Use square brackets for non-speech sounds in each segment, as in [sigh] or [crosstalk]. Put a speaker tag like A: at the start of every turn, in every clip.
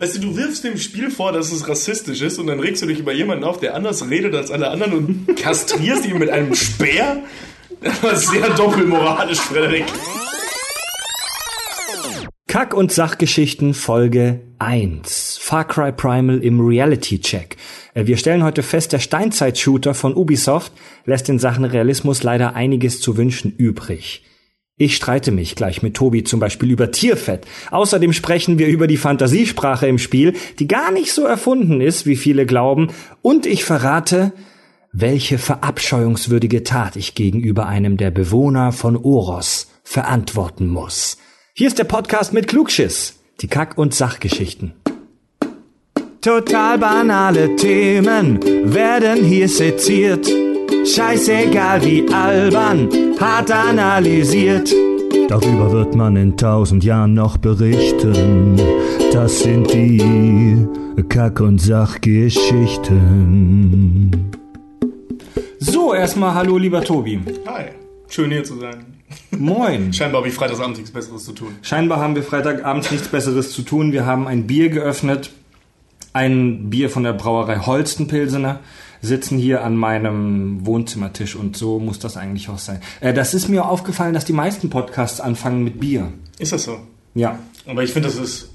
A: Weißt du, du wirfst dem Spiel vor, dass es rassistisch ist und dann regst du dich über jemanden auf, der anders redet als alle anderen und [laughs] kastrierst ihn mit einem Speer? Das war sehr doppelmoralisch, Frederik.
B: Kack- und Sachgeschichten Folge 1. Far Cry Primal im Reality Check. Äh, Wir stellen heute fest, der Steinzeit-Shooter von Ubisoft lässt in Sachen Realismus leider einiges zu wünschen übrig. Ich streite mich gleich mit Tobi zum Beispiel über Tierfett. Außerdem sprechen wir über die Fantasiesprache im Spiel, die gar nicht so erfunden ist, wie viele glauben. Und ich verrate, welche verabscheuungswürdige Tat ich gegenüber einem der Bewohner von Oros verantworten muss. Hier ist der Podcast mit Klugschiss. Die Kack- und Sachgeschichten. Total banale Themen werden hier seziert. Scheißegal wie albern, hart analysiert. Darüber wird man in tausend Jahren noch berichten. Das sind die Kack- und Sachgeschichten. So, erstmal hallo, lieber Tobi.
A: Hi, schön hier zu sein.
B: Moin. [laughs]
A: Scheinbar habe ich Freitagsabend nichts Besseres zu tun.
B: Scheinbar haben wir Freitagabend nichts Besseres zu tun. Wir haben ein Bier geöffnet. Ein Bier von der Brauerei Holstenpilsener. Sitzen hier an meinem Wohnzimmertisch und so muss das eigentlich auch sein. Äh, das ist mir aufgefallen, dass die meisten Podcasts anfangen mit Bier.
A: Ist das so?
B: Ja.
A: Aber ich finde, das ist.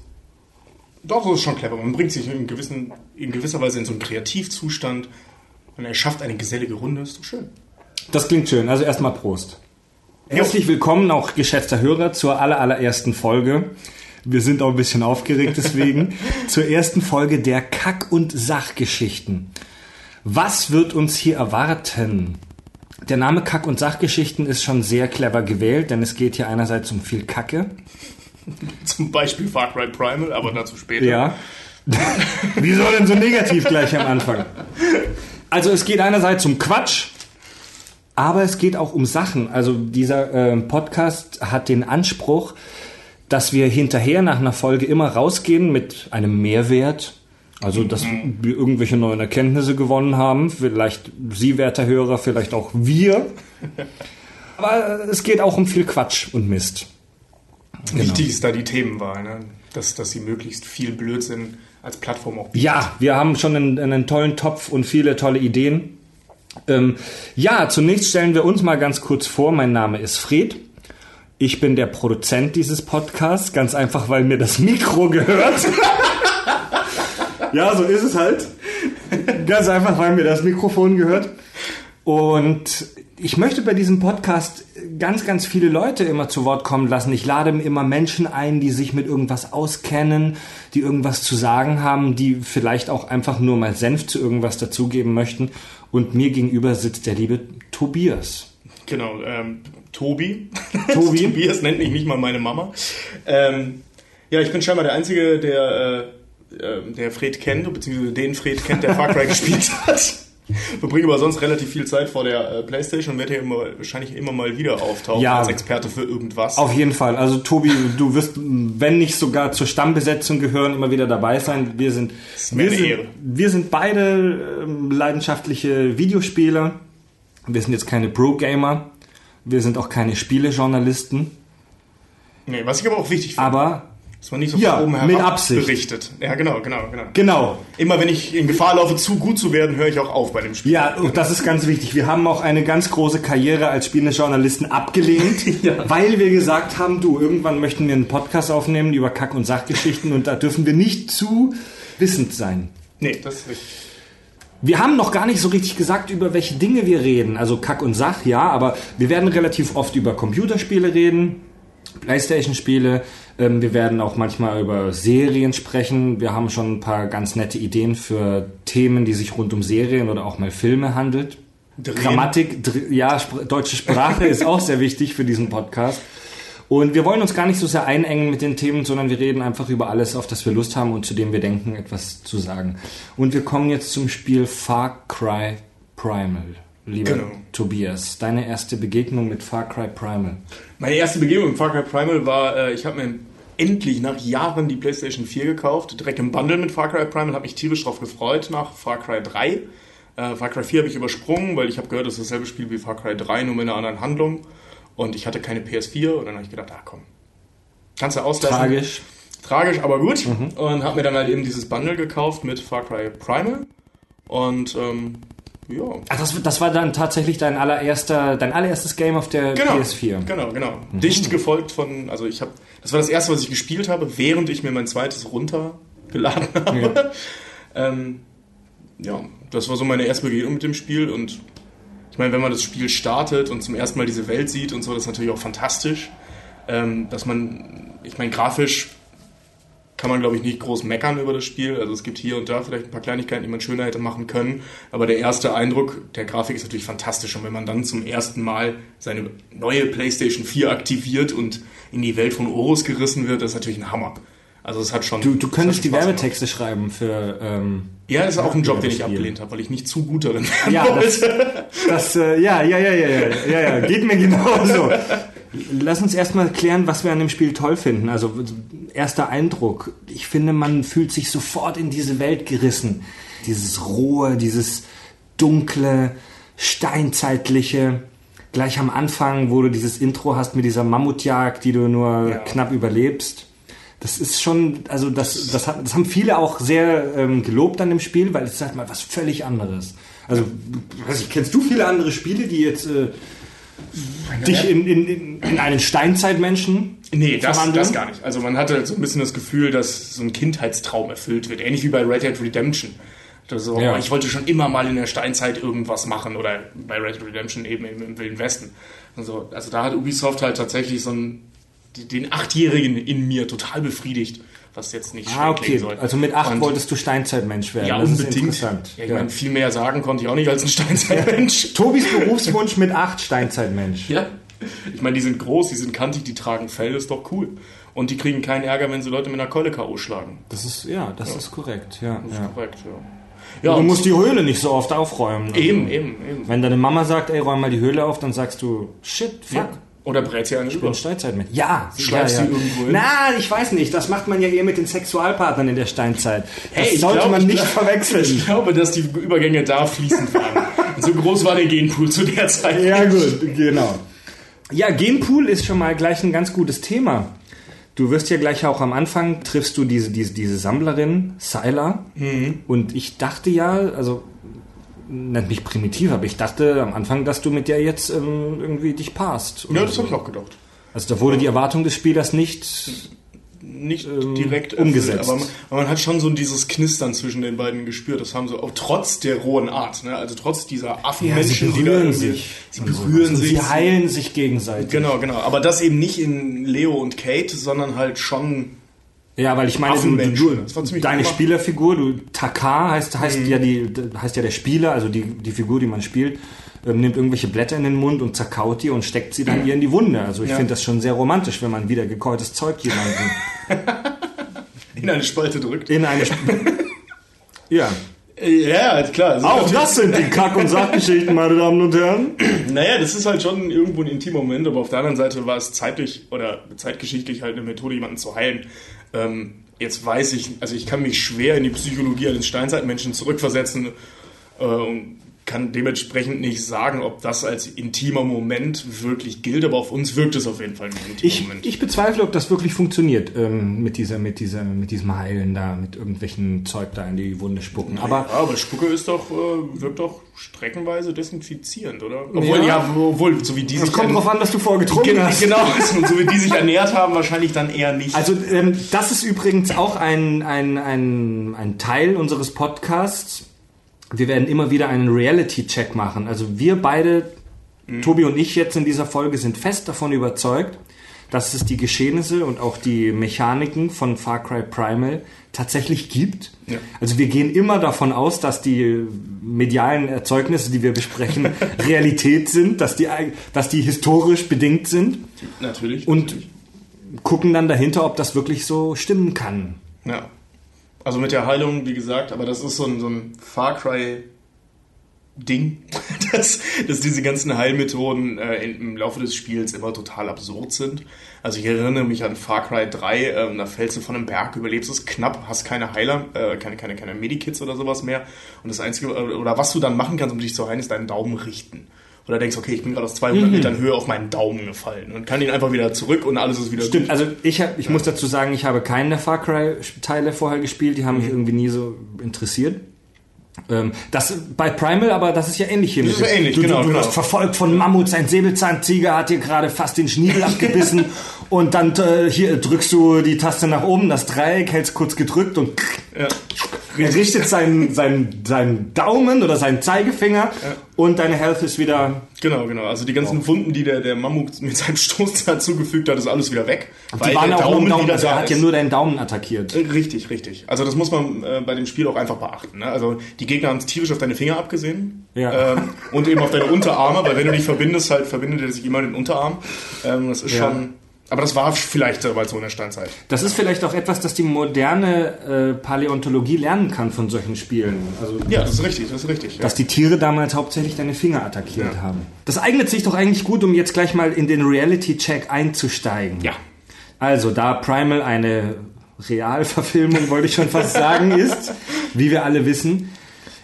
A: Doch, das ist schon clever. Man bringt sich in, gewissen, in gewisser Weise in so einen Kreativzustand und er schafft eine gesellige Runde. Ist doch schön.
B: Das klingt schön. Also erstmal Prost. Herzlich willkommen, auch geschätzter Hörer, zur aller, allerersten Folge. Wir sind auch ein bisschen aufgeregt deswegen. [laughs] zur ersten Folge der Kack- und Sachgeschichten. Was wird uns hier erwarten? Der Name Kack- und Sachgeschichten ist schon sehr clever gewählt, denn es geht hier einerseits um viel Kacke. [laughs]
A: Zum Beispiel Far Cry Primal, aber dazu später.
B: Ja. [laughs] Wieso denn so negativ gleich am Anfang? Also es geht einerseits um Quatsch, aber es geht auch um Sachen. Also dieser äh, Podcast hat den Anspruch, dass wir hinterher nach einer Folge immer rausgehen mit einem Mehrwert. Also, dass wir irgendwelche neuen Erkenntnisse gewonnen haben. Vielleicht Sie, werter Hörer, vielleicht auch wir. [laughs] Aber es geht auch um viel Quatsch und Mist.
A: Wichtig ist da die Themenwahl, ne? dass, dass sie möglichst viel Blödsinn als Plattform auch
B: Ja, wir haben schon einen, einen tollen Topf und viele tolle Ideen. Ähm, ja, zunächst stellen wir uns mal ganz kurz vor. Mein Name ist Fred. Ich bin der Produzent dieses Podcasts, ganz einfach, weil mir das Mikro gehört. [laughs] ja, so ist es halt. Ganz einfach, weil mir das Mikrofon gehört. Und ich möchte bei diesem Podcast ganz, ganz viele Leute immer zu Wort kommen lassen. Ich lade immer Menschen ein, die sich mit irgendwas auskennen, die irgendwas zu sagen haben, die vielleicht auch einfach nur mal Senf zu irgendwas dazugeben möchten. Und mir gegenüber sitzt der liebe Tobias.
A: Genau, ähm, Tobi. [laughs]
B: Tobi.
A: Tobias nennt mich nicht mal meine Mama. Ähm, ja, ich bin scheinbar der Einzige, der, äh, äh, der Fred kennt, beziehungsweise den Fred kennt, der Far Cry [laughs] gespielt hat. Verbringe aber sonst relativ viel Zeit vor der äh, Playstation und werde hier immer, wahrscheinlich immer mal wieder auftauchen
B: Ja.
A: als Experte für irgendwas.
B: Auf jeden Fall. Also Tobi, du wirst, wenn nicht sogar zur Stammbesetzung gehören, immer wieder dabei sein. Wir sind, wir sind, wir sind beide ähm, leidenschaftliche Videospieler. Wir sind jetzt keine Pro-Gamer. Wir sind auch keine Spielejournalisten.
A: nee, was ich aber auch wichtig finde,
B: Aber
A: dass man nicht so
B: Ja,
A: von oben
B: mit
A: herab
B: Absicht.
A: berichtet. Ja, genau, genau, genau.
B: genau.
A: Immer wenn ich in Gefahr laufe, zu gut zu werden, höre ich auch auf bei dem Spiel.
B: Ja, und das ist ganz wichtig. Wir haben auch eine ganz große Karriere als Spielejournalisten abgelehnt, [laughs]
A: Ja.
B: weil wir gesagt haben, du, irgendwann möchten wir einen Podcast aufnehmen über Kack- und Sachgeschichten und da dürfen wir nicht zu wissend sein.
A: Nee, das ist richtig.
B: Wir haben noch gar nicht so richtig gesagt, über welche Dinge wir reden. Also Kack und Sach, ja, aber wir werden relativ oft über Computerspiele reden, Playstation-Spiele. Ähm, wir werden auch manchmal über Serien sprechen. Wir haben schon ein paar ganz nette Ideen für Themen, die sich rund um Serien oder auch mal Filme handelt.
A: Drehen.
B: Grammatik, dr ja, Spr deutsche Sprache [laughs] ist auch sehr wichtig für diesen Podcast. Und wir wollen uns gar nicht so sehr einengen mit den Themen, sondern wir reden einfach über alles, auf das wir Lust haben und zu dem wir denken, etwas zu sagen. Und wir kommen jetzt zum Spiel Far Cry Primal. Lieber
A: Genau.
B: Tobias, deine erste Begegnung mit Far Cry Primal.
A: Meine erste Begegnung mit Far Cry Primal war, äh, ich habe mir endlich nach Jahren die PlayStation 4 gekauft, direkt im Bundle mit Far Cry Primal, habe mich tierisch drauf gefreut nach Far Cry 3. Äh, Far Cry 4 habe ich übersprungen, weil ich habe gehört, das ist dasselbe Spiel wie Far Cry 3, nur mit einer anderen Handlung. Und ich hatte keine PS4 und dann habe ich gedacht, ah komm, kannst du auslassen.
B: Tragisch.
A: Tragisch, aber gut. Mhm. Und habe mir dann halt eben dieses Bundle gekauft mit Far Cry Primal. Und ähm, ja.
B: Ach, das, das war dann tatsächlich dein allererster, dein allererstes Game auf der
A: genau,
B: PS4.
A: Genau, genau. Mhm. Dicht gefolgt von, also ich habe, das war das erste, was ich gespielt habe, während ich mir mein zweites runtergeladen habe. Ja. ähm, ja, das war so meine erste Begegnung mit dem Spiel und ich meine, wenn man das Spiel startet und zum ersten Mal diese Welt sieht und so, das ist natürlich auch fantastisch. Ähm, dass man, ich meine, grafisch kann man, glaube ich, nicht groß meckern über das Spiel. Also es gibt hier und da vielleicht ein paar Kleinigkeiten, die man schöner hätte machen können. Aber der erste Eindruck der Grafik ist natürlich fantastisch. Und wenn man dann zum ersten Mal seine neue PlayStation 4 aktiviert und in die Welt von Horus gerissen wird, das ist natürlich ein Hammer. Also es hat schon.
B: Du, du könntest die Werbetexte gemacht. schreiben für. Ähm,
A: ja, das ist auch ein Job, den ich abgelehnt habe, weil ich nicht zu gut darin
B: bin. Ja, [laughs] das, das äh, ja, ja, ja, ja, ja, ja, ja, geht mir genauso. Lass uns erstmal klären, was wir an dem Spiel toll finden. Also erster Eindruck. Ich finde, man fühlt sich sofort in diese Welt gerissen. Dieses rohe, dieses dunkle, steinzeitliche. Gleich am Anfang, wo du dieses Intro hast mit dieser Mammutjagd, die du nur ja. knapp überlebst das ist schon, also das, das, hat, das haben viele auch sehr ähm, gelobt an dem Spiel, weil es ist halt mal was völlig anderes. Also, weiß ich, kennst du viele andere Spiele, die jetzt äh, dich in, in, in einen Steinzeitmenschen
A: Nee, das, das gar nicht. Also man hatte so ein bisschen das Gefühl, dass so ein Kindheitstraum erfüllt wird. Ähnlich wie bei Red Dead Redemption. So, ja. Ich wollte schon immer mal in der Steinzeit irgendwas machen oder bei Red Dead Redemption eben im, im Wilden Westen. Also, also da hat Ubisoft halt tatsächlich so ein den Achtjährigen in mir total befriedigt, was jetzt nicht
B: ah, okay. soll. Also mit acht und wolltest du Steinzeitmensch werden.
A: Ja, das unbedingt. Ja, ich ja. meine, viel mehr sagen konnte ich auch nicht als ein Steinzeitmensch. [laughs]
B: Tobis Berufswunsch mit acht Steinzeitmensch.
A: Ja. Ich meine, die sind groß, die sind kantig, die tragen Fell, ist doch cool. Und die kriegen keinen Ärger, wenn sie Leute mit einer Keule K.O. schlagen.
B: Das ist, ja, das ja. ist korrekt, ja.
A: Das ist korrekt, ja.
B: Ja, du musst die Höhle nicht so oft aufräumen.
A: Also, eben, eben, eben.
B: Wenn deine Mama sagt, ey, räum mal die Höhle auf, dann sagst du, shit, fuck. Ja.
A: Oder brät sie eine
B: über? bin Steinzeitmensch. Ja.
A: Schleifst
B: ja,
A: ja. irgendwo hin?
B: Na, ich weiß nicht. Das macht man ja eher mit den Sexualpartnern in der Steinzeit. Das hey, sollte glaub, man nicht verwechseln.
A: Ich glaube, dass die Übergänge da fließend waren. [laughs] so groß war der Genpool zu der Zeit.
B: Ja, gut, genau. Ja, Genpool ist schon mal gleich ein ganz gutes Thema. Du wirst ja gleich auch am Anfang triffst du diese, diese, diese Sammlerin, Syla. Mhm. Und ich dachte ja, also nennt mich primitiv, aber ich dachte am Anfang, dass du mit der jetzt ähm, irgendwie dich passt.
A: Ja, das so. habe ich auch gedacht.
B: Also da wurde die Erwartung des Spielers nicht
A: nicht ähm, direkt umgesetzt. aber man, aber man, hat schon so dieses Knistern zwischen den beiden gespürt. Das haben sie auch trotz der rohen Art, ne? also trotz dieser Affenmenschen,
B: ja, die da sich.
A: Sie berühren
B: also
A: sich.
B: Sie heilen sich gegenseitig.
A: Genau, genau. Aber das eben nicht in Leo und Kate, sondern halt schon
B: ja, weil ich meine, du, du, deine cool. Spielerfigur, du Taka heißt heißt mhm. ja die heißt ja der Spieler, also die die Figur, die man spielt, ähm, nimmt irgendwelche Blätter in den Mund und zerkaut die und steckt sie dann ihr in die Wunde. Also ich ja. finde das schon sehr romantisch, wenn man wieder gekäutes Zeug jemanden [laughs]
A: in eine Spalte drückt.
B: In eine Sp [laughs] Ja.
A: Ja, klar.
B: Also Auch das sind die Kack- und Sachgeschichten, meine Damen und Herren. [clears throat]
A: Naja, das ist halt schon irgendwo ein intimer Moment, aber auf der anderen Seite war es zeitlich oder zeitgeschichtlich halt eine Methode, jemanden zu heilen. Ähm, jetzt weiß ich, also ich kann mich schwer in die Psychologie eines Steinzeitmenschen zurückversetzen äh, und kann dementsprechend nicht sagen, ob das als intimer Moment wirklich gilt, aber auf uns wirkt es auf jeden Fall wie ein
B: intimer ich, Moment. Ich bezweifle, ob das wirklich funktioniert ähm, mit dieser, mit dieser, mit diesem Heilen da, mit irgendwelchen Zeug da in die Wunde spucken.
A: Aber, ja, aber Spucke ist doch, äh, wirkt doch streckenweise desinfizierend, oder? Obwohl, ja, ja obwohl, so wie die
B: sich. kommt drauf an, was du vorher getrunken
A: genau,
B: hast.
A: Genau, und [laughs] so wie die sich ernährt haben, wahrscheinlich dann eher nicht.
B: Also, ähm, das ist übrigens auch ein, ein, ein, ein Teil unseres Podcasts wir werden immer wieder einen Reality-Check machen. Also wir beide, mhm. Tobi und ich jetzt in dieser Folge, sind fest davon überzeugt, dass es die Geschehnisse und auch die Mechaniken von Far Cry Primal tatsächlich gibt. Ja. Also wir gehen immer davon aus, dass die medialen Erzeugnisse, die wir besprechen, [laughs] Realität sind, dass die, dass die historisch bedingt sind.
A: Natürlich.
B: Und
A: natürlich.
B: gucken dann dahinter, ob das wirklich so stimmen kann.
A: Ja. Also mit der Heilung, wie gesagt, aber das ist so ein, so ein Far Cry Ding, [laughs] dass, dass diese ganzen Heilmethoden äh, im Laufe des Spiels immer total absurd sind. Also ich erinnere mich an Far Cry 3, äh, da fällst du von einem Berg, überlebst es knapp, hast keine Heiler, äh, keine, keine, keine Medikits oder sowas mehr. Und das Einzige, oder was du dann machen kannst, um dich zu heilen, ist deinen Daumen richten. Oder denkst, okay, ich bin gerade aus 200 Metern Höhe auf meinen Daumen gefallen und kann ihn einfach wieder zurück und alles ist wieder
B: Stimmt,
A: gut.
B: also ich, hab, ich muss dazu sagen, ich habe keinen der Far Cry-Teile vorher gespielt, die haben mich irgendwie nie so interessiert. Ähm, das bei Primal, aber das ist ja ähnlich hier.
A: Das ist ähnlich,
B: du,
A: genau,
B: Du, du
A: genau.
B: wirst verfolgt von Mammuts, ein Säbelzahntiger hat dir gerade fast den Schniedel [laughs] abgebissen und dann äh, hier drückst du die Taste nach oben, das Dreieck hältst kurz gedrückt und
A: Ja.
B: er richtet seinen, seinen, seinen Daumen oder seinen Zeigefinger und deine Health ist wieder
A: Genau, genau. Also die ganzen Wunden, die der, der Mammut mit seinem Stoß da zugefügt hat, ist alles wieder weg.
B: Die waren auch im Daumen, also er hat ja nur deinen Daumen attackiert.
A: Richtig, richtig. Also das muss man äh, bei dem Spiel auch einfach beachten. Ne? Also die Gegner haben es tierisch auf deine Finger abgesehen
B: Ja.
A: ähm, und eben auf deine Unterarme, weil wenn du dich verbindest, halt verbindet er sich immer den Unterarm. Ähm, das ist
B: Ja.
A: schon. Aber das war vielleicht so weit so in der Steinzeit.
B: Das ist vielleicht auch etwas, das die moderne äh, Paläontologie lernen kann von solchen Spielen. Also
A: Ja, das ist richtig, das ist richtig. Ja.
B: dass die Tiere damals hauptsächlich deine Finger attackiert
A: Ja.
B: haben. Das eignet sich doch eigentlich gut, um jetzt gleich mal in den Reality-Check einzusteigen.
A: ja.
B: Also, da Primal eine Realverfilmung, wollte ich schon fast sagen, [laughs] ist, wie wir alle wissen.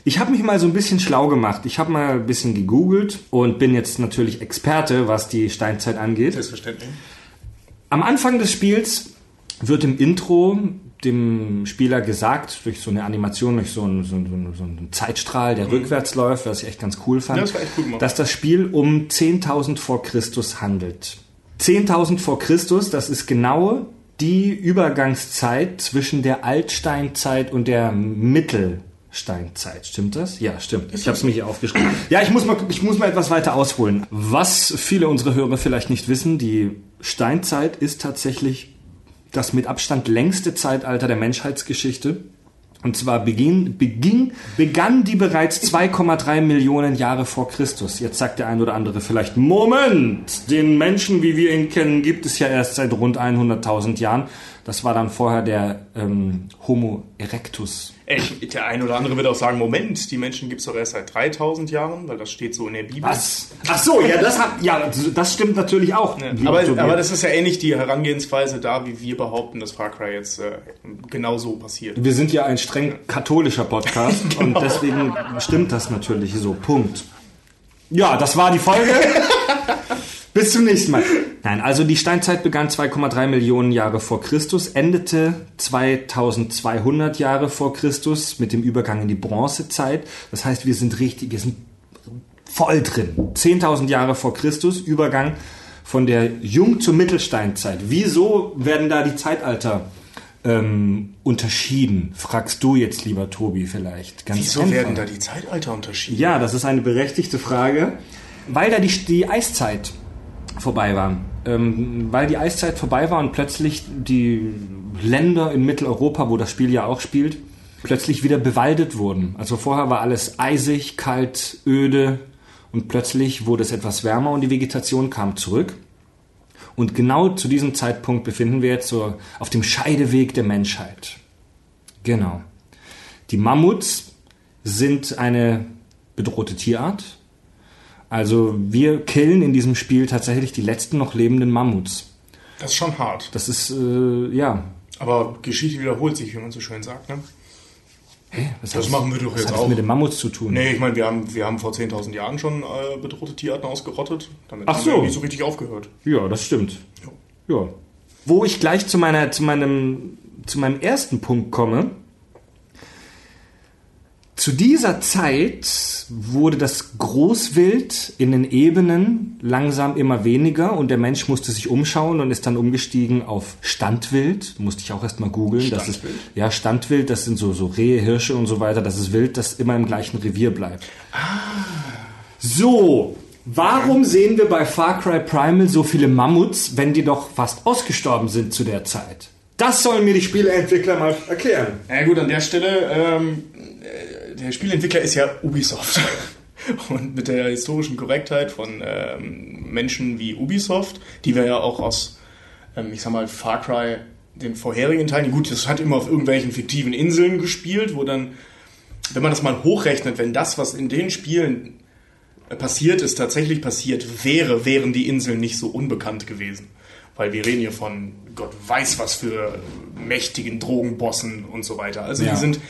B: Ich habe mich mal so ein bisschen schlau gemacht. Ich habe mal ein bisschen gegoogelt und bin jetzt natürlich Experte, was die Steinzeit angeht.
A: Selbstverständlich.
B: Am Anfang des Spiels wird im Intro dem Spieler gesagt, durch so eine Animation, durch so einen, so einen, so einen Zeitstrahl, der rückwärts läuft, was ich echt ganz cool fand,
A: Mhm. Ja, das cool
B: dass das Spiel um 10.000 vor Christus handelt. 10.000 vor Christus, das ist genau die Übergangszeit zwischen der Altsteinzeit und der Mittelsteinzeit. Stimmt das? Ja, stimmt. Ich habe es mir hier aufgeschrieben. Ja, ich muss, mal, ich muss mal etwas weiter ausholen. Was viele unserer Hörer vielleicht nicht wissen, die Steinzeit ist tatsächlich das mit Abstand längste Zeitalter der Menschheitsgeschichte. Und zwar beginn, beging, begann die bereits 2,3 Millionen Jahre vor Christus. Jetzt sagt der ein oder andere vielleicht, Moment, den Menschen, wie wir ihn kennen, gibt es ja erst seit rund 100.000 Jahren. Das war dann vorher der ähm, Homo erectus.
A: Ich, der eine oder andere wird auch sagen, Moment, die Menschen gibt es doch erst seit 3000 Jahren, weil das steht so in der Bibel.
B: Was? Ach so, ja, das hat, ja, das stimmt natürlich auch.
A: Ja, aber, aber das ist ja ähnlich die Herangehensweise da, wie wir behaupten, dass Far Cry jetzt äh, genau so passiert.
B: Wir sind ja ein streng katholischer Podcast [laughs]
A: Genau.
B: und deswegen stimmt das natürlich so. Punkt. Ja, das war die Folge. [laughs] Bis zum nächsten Mal. Nein, also die Steinzeit begann 2,3 Millionen Jahre vor Christus, endete 2200 Jahre vor Christus mit dem Übergang in die Bronzezeit. Das heißt, wir sind richtig, wir sind voll drin. 10.000 Jahre vor Christus, Übergang von der Jung- zur Mittelsteinzeit. Wieso werden da die Zeitalter ähm, unterschieden? Fragst du jetzt, lieber Tobi, vielleicht. Ganz
A: Wieso
B: einfach.
A: werden da die Zeitalter unterschieden?
B: Ja, das ist eine berechtigte Frage. Weil da die, die Eiszeit vorbei war. Ähm, weil die Eiszeit vorbei war und plötzlich die Länder in Mitteleuropa, wo das Spiel ja auch spielt, plötzlich wieder bewaldet wurden. Also vorher war alles eisig, kalt, öde und plötzlich wurde es etwas wärmer und die Vegetation kam zurück. Und genau zu diesem Zeitpunkt befinden wir jetzt so auf dem Scheideweg der Menschheit. Genau. Die Mammuts sind eine bedrohte Tierart. Also wir killen in diesem Spiel tatsächlich die letzten noch lebenden Mammuts.
A: Das ist schon hart.
B: Das ist, äh, ja.
A: Aber Geschichte wiederholt sich, wie man so schön sagt. Ne?
B: Hä, was
A: Das machen wir doch
B: was
A: jetzt
B: hat das
A: auch.
B: mit den Mammuts zu tun?
A: Nee, ich meine, wir haben, wir haben vor 10.000 Jahren schon äh, bedrohte Tierarten ausgerottet. Damit
B: Ach
A: haben wir
B: so.
A: nicht so richtig aufgehört.
B: Ja, das stimmt. Ja. Wo ich gleich zu meiner, zu meinem, zu meinem ersten Punkt komme. Zu dieser Zeit wurde das Großwild in den Ebenen langsam immer weniger und der Mensch musste sich umschauen und ist dann umgestiegen auf Standwild. Musste ich auch erst mal googeln. Das ist,
A: Standwild?
B: ja, Standwild, das sind so, so Rehe, Hirsche und so weiter. Das ist Wild, das immer im gleichen Revier bleibt. So, warum sehen wir bei Far Cry Primal so viele Mammuts, wenn die doch fast ausgestorben sind zu der Zeit? Das sollen mir die Spieleentwickler mal erklären.
A: Ja gut, an der Stelle, ähm, äh, der Spielentwickler ist ja Ubisoft. Und mit der historischen Korrektheit von ähm, Menschen wie Ubisoft, die wir ja auch aus, ähm, ich sag mal, Far Cry, den vorherigen Teilen, gut, das hat immer auf irgendwelchen fiktiven Inseln gespielt, wo dann, wenn man das mal hochrechnet, wenn das, was in den Spielen äh, passiert ist, tatsächlich passiert wäre, wären die Inseln nicht so unbekannt gewesen. Weil wir reden hier von Gott weiß was für mächtigen Drogenbossen und so weiter. Also
B: Ja.
A: die sind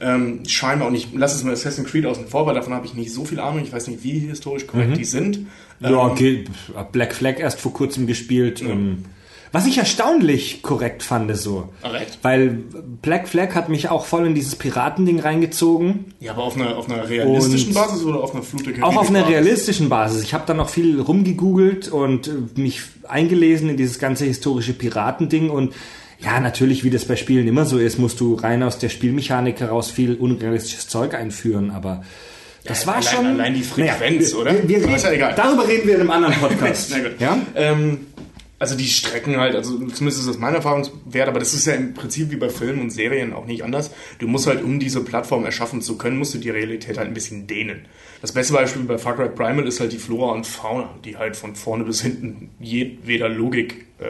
A: Ähm, scheinbar, und ich lasse es mal Assassin's Creed außen vor, weil davon habe ich nicht so viel Ahnung. Ich weiß nicht, wie historisch korrekt die sind.
B: Ja,
A: Ähm,
B: okay. Black Flag erst vor kurzem gespielt. Ähm, was ich erstaunlich korrekt fand, so.
A: Recht?
B: Weil Black Flag hat mich auch voll in dieses Piratending reingezogen.
A: Ja, aber auf einer, auf einer realistischen
B: Und-
A: Basis oder auf einer Flut der
B: Auch auf einer realistischen Basis. Ich habe da noch viel rumgegoogelt und mich eingelesen in dieses ganze historische Piratending und ja, natürlich, wie das bei Spielen immer so ist, musst du rein aus der Spielmechanik heraus viel unrealistisches Zeug einführen, aber das war
A: allein-
B: schon...
A: allein die Frequenz,
B: wir,
A: oder?
B: Wir, wir reden,
A: ist ja egal.
B: Darüber reden wir in einem anderen Podcast. [laughs]
A: Na gut.
B: Ja?
A: Ähm, also die Strecken halt, also zumindest ist das mein Erfahrungswert, aber das ist ja im Prinzip wie bei Filmen und Serien auch nicht anders. Du musst halt, um diese Plattform erschaffen zu können, musst du die Realität halt ein bisschen dehnen. Das beste Beispiel bei Far Cry Primal ist halt die Flora und Fauna, die halt von vorne bis hinten jedweder Logik, äh,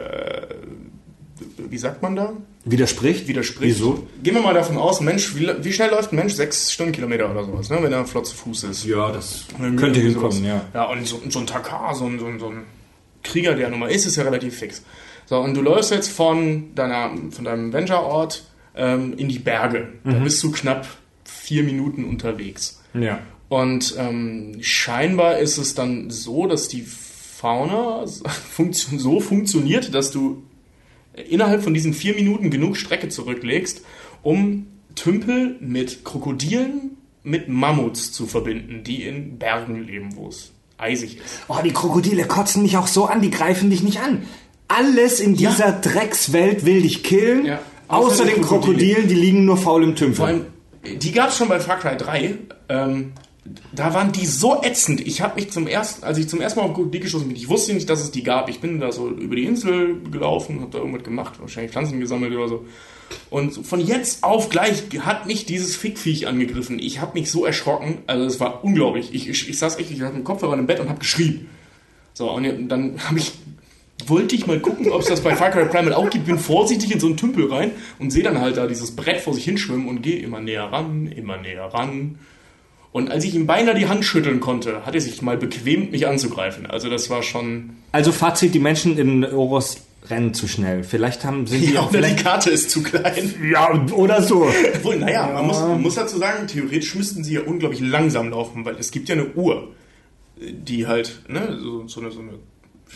A: wie sagt man da?
B: Widerspricht?
A: Widerspricht.
B: Wieso?
A: Gehen wir mal davon aus, Mensch, wie, wie schnell läuft ein Mensch? Sechs Stundenkilometer oder sowas, ne? wenn er flott zu Fuß ist.
B: Ja, das könnte hinkommen, ja.
A: Ja, und so, so ein Takar, so ein, so, ein, so ein Krieger, der nun mal ist, ist ja relativ fix. So, und du läufst jetzt von, deiner, von deinem Venture-Ort ähm, in die Berge.
B: Mhm.
A: Da bist du knapp vier Minuten unterwegs.
B: Ja.
A: Und ähm, scheinbar ist es dann so, dass die Fauna [laughs] so funktioniert, dass du innerhalb von diesen vier Minuten genug Strecke zurücklegst, um Tümpel mit Krokodilen, mit Mammuts zu verbinden, die in Bergen leben, wo es eisig ist.
B: Oh, die Krokodile kotzen mich auch so an, die greifen dich nicht an. Alles in
A: Ja.
B: dieser Dreckswelt will dich killen,
A: Ja.
B: außer,
A: Außer
B: den
A: Krokodile.
B: Krokodilen, die liegen nur faul im Tümpel.
A: Vor allem, die gab es schon bei Far Cry 3. Ähm, da waren die so ätzend. Ich habe mich zum ersten, als ich zum ersten Mal auf die geschossen bin, ich wusste nicht, dass es die gab. Ich bin da so über die Insel gelaufen, habe da irgendwas gemacht, wahrscheinlich Pflanzen gesammelt oder so. Und von jetzt auf gleich hat mich dieses Fickviech angegriffen. Ich habe mich so erschrocken, also es war unglaublich. Ich, ich, ich saß echt, ich hatte einen Kopfhörer im Bett und habe geschrien. So, und dann habe ich wollte ich mal gucken, ob es das bei Far Cry Primal auch gibt. Bin vorsichtig in so einen Tümpel rein und sehe dann halt da dieses Brett vor sich hinschwimmen und gehe immer näher ran, immer näher ran. Und als ich ihm beinahe die Hand schütteln konnte, hat er sich mal bequemt, mich anzugreifen. Also das war schon...
B: Also Fazit, die Menschen in Oros rennen zu schnell. Vielleicht haben sind die
A: Ja,
B: auch
A: die Karte ist zu klein.
B: ja, oder so.
A: Obwohl, naja, man, muss, man muss dazu sagen, theoretisch müssten sie ja unglaublich langsam laufen, weil es gibt ja eine Uhr, die halt, ne, so, so eine... So eine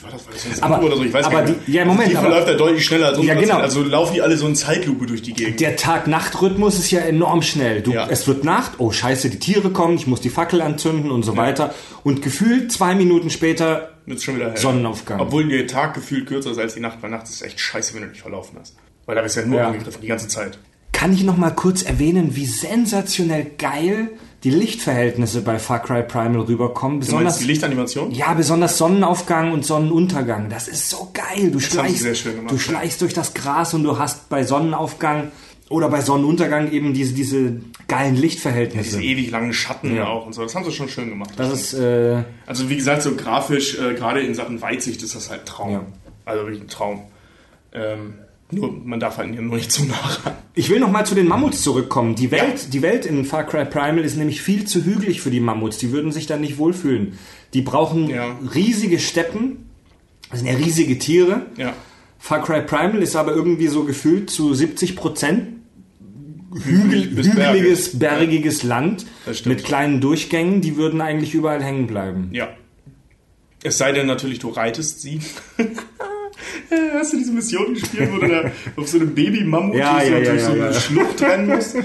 A: war das? War das eine
B: Aber-
A: oder so? Ich weiß
B: aber
A: nicht.
B: die- ja, Moment,
A: Die verläuft ja deutlich schneller als unsere
B: Ja, genau.
A: Also laufen die alle so in Zeitlupe durch die Gegend.
B: Der Tag-Nacht-Rhythmus ist ja enorm schnell. Du,
A: Ja.
B: Es wird Nacht, oh scheiße, die Tiere kommen, ich muss die Fackel anzünden und so weiter. Und gefühlt zwei Minuten später
A: Jetzt schon wieder hell.
B: Sonnenaufgang.
A: Obwohl der Tag gefühlt kürzer ist als die Nacht, weil nachts ist echt scheiße, wenn du dich verlaufen hast. Weil da bist du ja nur
B: Ja.
A: angegriffen, die ganze Zeit.
B: Kann ich noch mal kurz erwähnen, wie sensationell geil die Lichtverhältnisse bei Far Cry Primal rüberkommen. Besonders,
A: die Lichtanimation?
B: ja, besonders Sonnenaufgang und Sonnenuntergang. Das ist so geil. Du
A: sie
B: schleichst,
A: sehr schön gemacht,
B: du
A: ja.
B: schleichst durch das Gras und du hast bei Sonnenaufgang oder bei Sonnenuntergang eben diese, diese geilen Lichtverhältnisse.
A: Diese ewig langen Schatten
B: Ja.
A: auch und so. Das haben sie schon schön gemacht.
B: das ist, äh,
A: also wie gesagt, so grafisch, äh, gerade in Sachen Weitsicht ist das halt ein Traum.
B: Ja.
A: Also wirklich ein Traum. Ähm, nur, man darf halt nur nicht zu nah ran.
B: Ich will noch mal zu den Mammuts zurückkommen. Die Welt, die Welt in Far Cry Primal ist nämlich viel zu hügelig für die Mammuts. Die würden sich da nicht wohlfühlen. Die brauchen
A: Ja.
B: riesige Steppen. Das sind ja riesige Tiere.
A: Ja.
B: Far Cry Primal ist aber irgendwie so gefühlt zu 70 Prozent Hügel, hügeliges,
A: bergig.
B: bergiges Land mit kleinen Durchgängen. Die würden eigentlich überall hängen bleiben.
A: Ja. Es sei denn natürlich, du reitest sie. [laughs] [laughs] Hast du diese Mission gespielt, wo du da auf so einem Baby-Mammut
B: Ja, ja, ja,
A: durch so
B: ja,
A: eine
B: ja.
A: Schlucht rennen musst?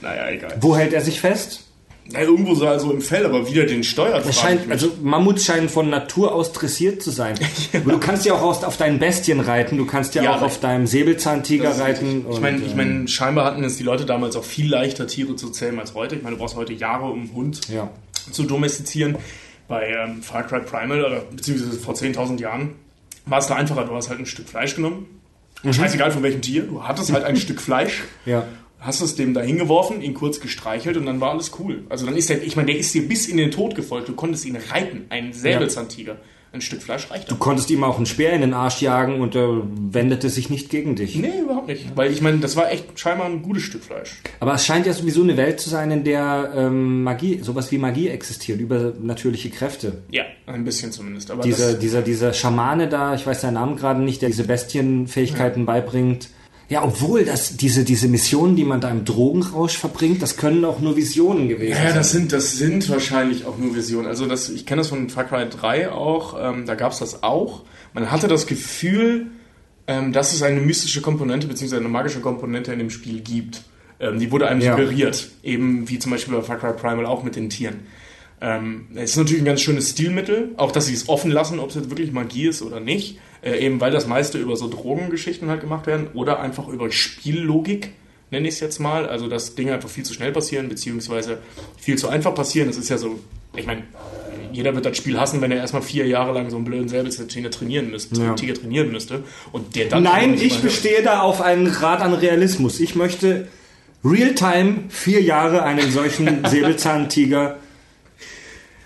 A: Naja, egal.
B: Wo hält er sich fest?
A: Na, irgendwo so also im Fell, aber wieder den steuert.
B: Es scheint, also Mammuts scheinen von Natur aus dressiert zu sein. [laughs] Aber Du kannst ja auch aus, auf deinen Bestien reiten, du kannst ja,
A: Ja,
B: auch auf deinem Säbelzahntiger reiten.
A: Ich meine, ich
B: ähm,
A: mein, scheinbar hatten es die Leute damals auch viel leichter, Tiere zu zähmen als heute. Ich meine, du brauchst heute Jahre, um einen Hund
B: ja.
A: zu domestizieren. Bei ähm, Far Cry Primal, oder beziehungsweise vor 10.000 Jahren, war es da einfacher. Du hast halt ein Stück Fleisch genommen. Scheißegal von welchem Tier. Du hattest halt ein [laughs] Stück Fleisch.
B: Ja.
A: Hast es dem da hingeworfen, ihn kurz gestreichelt und dann war alles cool. Also dann ist der, ich meine, der ist dir bis in den Tod gefolgt. Du konntest ihn reiten. Ein Säbelzahntiger. Ein Stück Fleisch reicht
B: Du konntest ihm auch einen Speer in den Arsch jagen und er wendete sich nicht gegen dich.
A: Nee, überhaupt nicht. Weil ich meine, das war echt scheinbar ein gutes Stück Fleisch.
B: Aber es scheint ja sowieso eine Welt zu sein, in der ähm, Magie, sowas wie Magie existiert, übernatürliche Kräfte.
A: Ja, ein bisschen zumindest. Aber
B: Dieser, dieser, dieser Schamane da, ich weiß seinen Namen gerade nicht, der diese Bestienfähigkeiten beibringt. Ja, obwohl das, diese, diese Missionen, die man da im Drogenrausch verbringt, das können auch nur Visionen gewesen
A: Ja,
B: sein.
A: das sind, das sind wahrscheinlich auch nur Visionen. Also das, ich kenne das von Far Cry 3 auch, ähm, da gab es das auch. Man hatte das Gefühl, ähm, dass es eine mystische Komponente bzw. eine magische Komponente in dem Spiel gibt. Ähm, die wurde einem
B: Ja.
A: suggeriert, eben wie zum Beispiel bei Far Cry Primal auch mit den Tieren. Ähm, es ist natürlich ein ganz schönes Stilmittel, auch dass sie es offen lassen, ob es jetzt wirklich Magie ist oder nicht. Äh, eben weil das meiste über so Drogengeschichten halt gemacht werden oder einfach über Spiellogik, nenne ich es jetzt mal. Also dass Dinge einfach viel zu schnell passieren, beziehungsweise viel zu einfach passieren. Das ist ja so, ich meine, jeder wird das Spiel hassen, wenn er erstmal vier Jahre lang so einen blöden Säbelzahntiger trainieren müsste,
B: Ja.
A: Tiger trainieren müsste. Und der dann
B: Nein, ich bestehe da auf einen Grad an Realismus. Ich möchte real-time vier Jahre einen solchen [laughs] Säbelzahntiger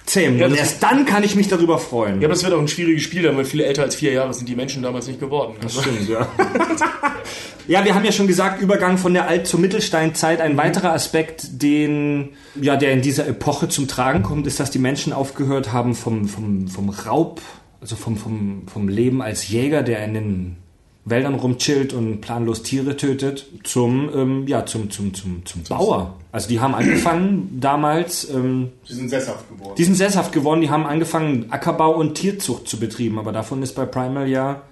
B: zähmen.
A: Ja,
B: Und
A: das-
B: erst dann kann ich mich darüber freuen.
A: Ja, aber das wird auch ein schwieriges Spiel, weil viele älter als vier Jahre sind die Menschen damals nicht geworden. Also,
B: Stimmt, ja. [laughs] ja, wir haben ja schon gesagt, Übergang von der Alt- zur Mittelsteinzeit. Ein weiterer Aspekt, den, ja, der in dieser Epoche zum Tragen kommt, ist, dass die Menschen aufgehört haben vom, vom, vom Raub, also vom, vom, vom Leben als Jäger, der in den Wäldern rumchillt und planlos Tiere tötet, zum, ähm, ja, zum, zum, zum, zum Bauer. Also die haben angefangen [clears throat] damals, ähm,
A: sie sind sesshaft geworden.
B: die sind sesshaft geworden, die haben angefangen, Ackerbau und Tierzucht zu betreiben, aber davon ist bei Primal ja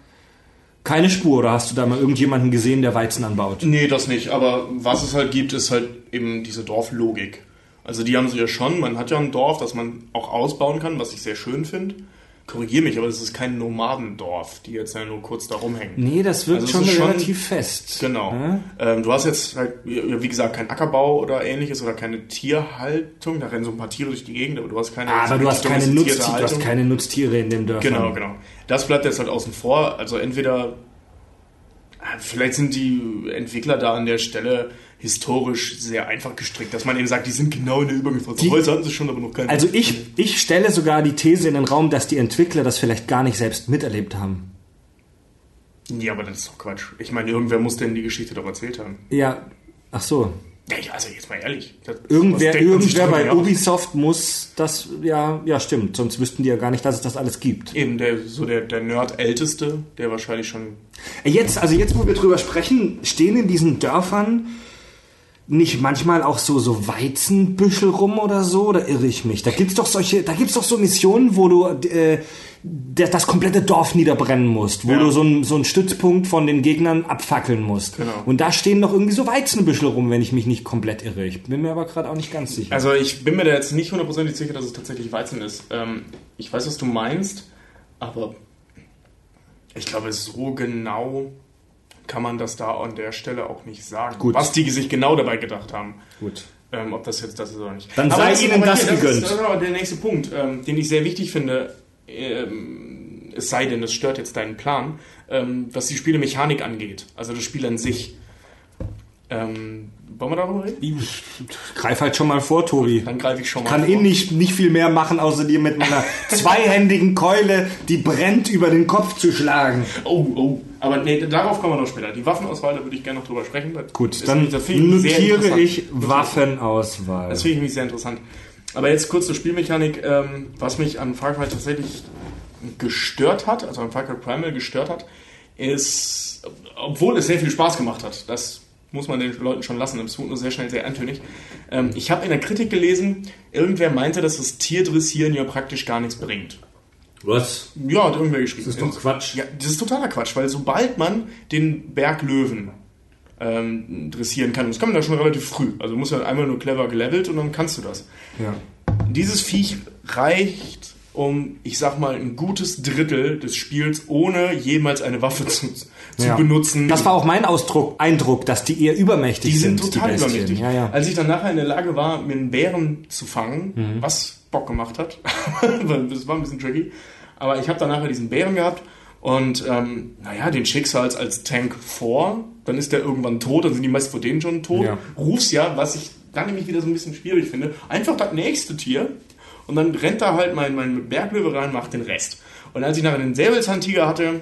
B: keine Spur. Oder hast du da mal irgendjemanden gesehen, der Weizen anbaut?
A: Nee, das nicht. Aber was es halt gibt, ist halt eben diese Dorflogik. Also die haben sie ja schon. Man hat ja ein Dorf, das man auch ausbauen kann, was ich sehr schön finde. Korrigiere mich, aber es ist kein Nomadendorf, die jetzt ja nur kurz da rumhängen.
B: Nee, das wirkt
A: Also
B: schon
A: ist schon-
B: relativ fest.
A: Genau.
B: Ja?
A: Ähm, du hast jetzt halt, wie gesagt, kein Ackerbau oder ähnliches oder keine Tierhaltung. Da rennen so ein paar Tiere durch die Gegend, aber du hast keine.
B: Aber du hast keine, Nutztiere, du hast keine Nutztiere in dem Dörfern.
A: Genau, genau. Das bleibt jetzt halt außen vor. Also entweder, ah, vielleicht sind die Entwickler da an der Stelle historisch sehr einfach gestrickt, dass man eben sagt, die sind genau in der Übergangsphase. Heute hatten sie schon, aber noch keine.
B: Also ich, ich stelle sogar die These in den Raum, dass die Entwickler das vielleicht gar nicht selbst miterlebt haben.
A: ja, aber das ist doch Quatsch. Ich meine, irgendwer muss denn die Geschichte doch erzählt haben.
B: Ja, ach so.
A: Also jetzt mal ehrlich.
B: Irgendwer, irgendwer bei
A: aus?
B: Ubisoft muss das, ja, ja, stimmt. Sonst wüssten die ja gar nicht, dass es das alles gibt.
A: Eben der, so der, der Nerd-Älteste, der wahrscheinlich schon
B: Jetzt, also jetzt, wo wir drüber sprechen, stehen in diesen Dörfern nicht manchmal auch so, so Weizenbüschel rum oder so? Oder irre ich mich? Da gibt's doch solche, da gibt's doch so Missionen, wo du äh, das komplette Dorf niederbrennen musst, wo
A: Ja.
B: du so einen so einen Stützpunkt von den Gegnern abfackeln musst.
A: Genau.
B: Und da stehen doch irgendwie so Weizenbüschel rum, wenn ich mich nicht komplett irre. Ich bin mir aber gerade auch nicht ganz sicher.
A: Also ich bin mir da jetzt nicht hundertprozentig sicher, dass es tatsächlich Weizen ist. Ähm, ich weiß, was du meinst, aber ich glaube, so genau kann man das da an der Stelle auch nicht sagen.
B: Gut.
A: Was die sich genau dabei gedacht haben.
B: Gut.
A: Ähm, ob das jetzt das ist oder nicht.
B: Dann sei
A: das ist
B: ihnen
A: aber
B: das
A: hier, Das
B: gegönnt.
A: ist, das ist aber der nächste Punkt, ähm, den ich sehr wichtig finde. Ähm, es sei denn, es stört jetzt deinen Plan, ähm, was die Spielemechanik angeht. Also das Spiel an sich. Wollen wir darüber reden?
B: Ich greif halt schon mal vor, Tobi.
A: Dann greife ich schon mal
B: kann
A: vor.
B: eh nicht, nicht viel mehr machen, außer dir mit meiner [laughs] zweihändigen Keule, die brennt, über den Kopf zu schlagen.
A: Oh, oh. Aber nee, darauf kommen wir noch später. Die Waffenauswahl, da würde ich gerne noch drüber sprechen. Das
B: Gut, dann
A: das
B: notiere ich Waffenauswahl.
A: Das finde ich nämlich sehr interessant. Aber jetzt kurz zur Spielmechanik. Ähm, was mich an Far Cry tatsächlich gestört hat, also an Far Cry Primal gestört hat, ist, obwohl es sehr viel Spaß gemacht hat, das muss man den Leuten schon lassen, es wurde nur sehr schnell sehr eintönig. Ähm, ich habe in der Kritik gelesen, irgendwer meinte, dass das Tierdressieren ja praktisch gar nichts bringt.
B: Was?
A: Ja, hat irgendwer geschrieben.
B: Das ist doch Quatsch.
A: Ja, das ist totaler Quatsch, weil sobald man den Berglöwen ähm, dressieren kann, das kann man da schon relativ früh. Also musst ja einmal nur clever gelevelt und dann kannst du das.
B: Ja.
A: Dieses Viech reicht, um, ich sag mal, ein gutes Drittel des Spiels ohne jemals eine Waffe zu, zu
B: Ja.
A: benutzen.
B: Das war auch mein Ausdruck, Eindruck, dass die eher übermächtig
A: die sind
B: sind,
A: total
B: die
A: übermächtig.
B: Ja, ja.
A: Als ich dann nachher in der Lage war, mir einen Bären zu fangen,
B: Mhm.
A: was Bock gemacht hat, [laughs] weil das war ein bisschen tricky, aber ich habe dann nachher diesen Bären gehabt und ähm, naja, den schickst du als, Tank vor, dann ist der irgendwann tot, dann sind die meisten von denen schon tot.
B: Ja.
A: Rufst ja, was ich dann nämlich wieder so ein bisschen schwierig finde, einfach das nächste Tier und dann rennt da halt mein, mein Berglöwe rein, macht den Rest. Und als ich nachher den Säbelzahntiger hatte,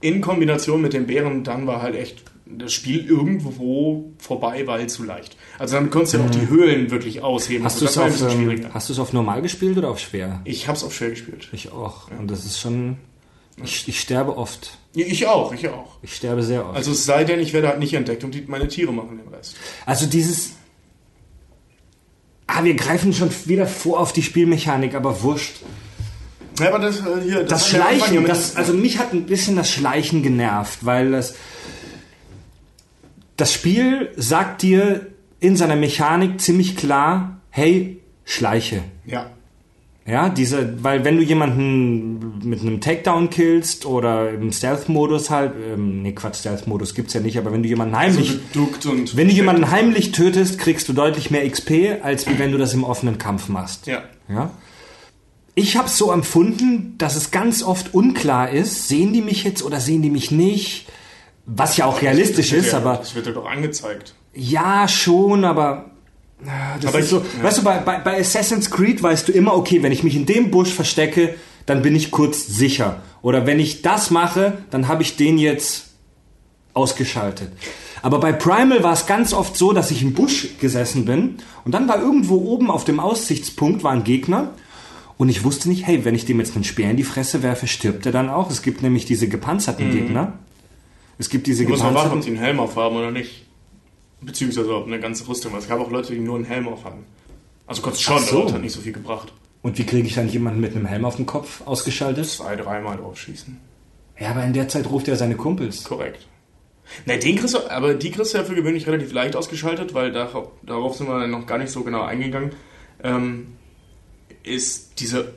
A: in Kombination mit dem Bären, dann war halt echt das Spiel irgendwo vorbei, weil zu leicht. Also dann konntest du ja auch die Höhlen wirklich ausheben.
B: Mhm. Hast
A: Also
B: du es auf, ähm, hast du es auf normal gespielt oder auf schwer?
A: Ich hab's auf schwer gespielt.
B: Ich auch. Und das ist schon. Ich, ich sterbe oft.
A: Ich auch, ich auch.
B: Ich sterbe sehr oft.
A: Also es sei denn, ich werde halt nicht entdeckt und die, meine Tiere machen den Rest.
B: Also dieses. Ah, wir greifen schon wieder vor auf die Spielmechanik, aber wurscht.
A: Ja, aber das äh, hier,
B: Das
A: Anfang
B: Schleichen, das, also mich hat ein bisschen das Schleichen genervt, weil das. Das Spiel sagt dir in seiner Mechanik ziemlich klar, hey, schleiche.
A: ja.
B: Ja, diese, weil wenn du jemanden mit einem Takedown killst oder im Stealth-Modus halt, ähm, nee, Quatsch, Stealth-Modus gibt's ja nicht, aber wenn du jemanden heimlich,
A: So geduckt und
B: wenn du jemanden heimlich tötest, kriegst du deutlich mehr XP, als wie wenn du das im offenen Kampf machst.
A: Ja.
B: Ja. Ich habe so empfunden, dass es ganz oft unklar ist, sehen die mich jetzt oder sehen die mich nicht, was ja auch realistisch ist,
A: ja-
B: aber
A: Das wird ja doch angezeigt.
B: ja, schon, aber. Das
A: Aber
B: ist
A: ich-
B: so,
A: ja.
B: weißt du, bei, bei, bei Assassin's Creed weißt du immer, okay, wenn ich mich in dem Busch verstecke, dann bin ich kurz sicher. Oder wenn ich das mache, dann habe ich den jetzt ausgeschaltet. Aber bei Primal war es ganz oft so, dass ich im Busch gesessen bin und dann war irgendwo oben auf dem Aussichtspunkt war ein Gegner und ich wusste nicht, hey, wenn ich dem jetzt einen Speer in die Fresse werfe, stirbt er dann auch. Es gibt nämlich diese gepanzerten Gegner. Es gibt diese
A: Du musst mal warten, ob
B: gepanzerten.
A: die einen Helm aufhaben oder nicht. Beziehungsweise ob eine ganze Rüstung. Es gab auch Leute, die nur einen Helm aufhaben. Also konntest schon,
B: Ach so.
A: aber das hat nicht so viel gebracht.
B: Und wie kriege ich dann jemanden mit einem Helm auf dem Kopf ausgeschaltet?
A: Zwei, dreimal drauf schießen.
B: Ja, aber in der Zeit ruft er seine Kumpels.
A: Korrekt. Ne, den kriegst du, aber die kriegst du ja für gewöhnlich relativ leicht ausgeschaltet, weil darauf, darauf sind wir noch gar nicht so genau eingegangen. Ähm, ist diese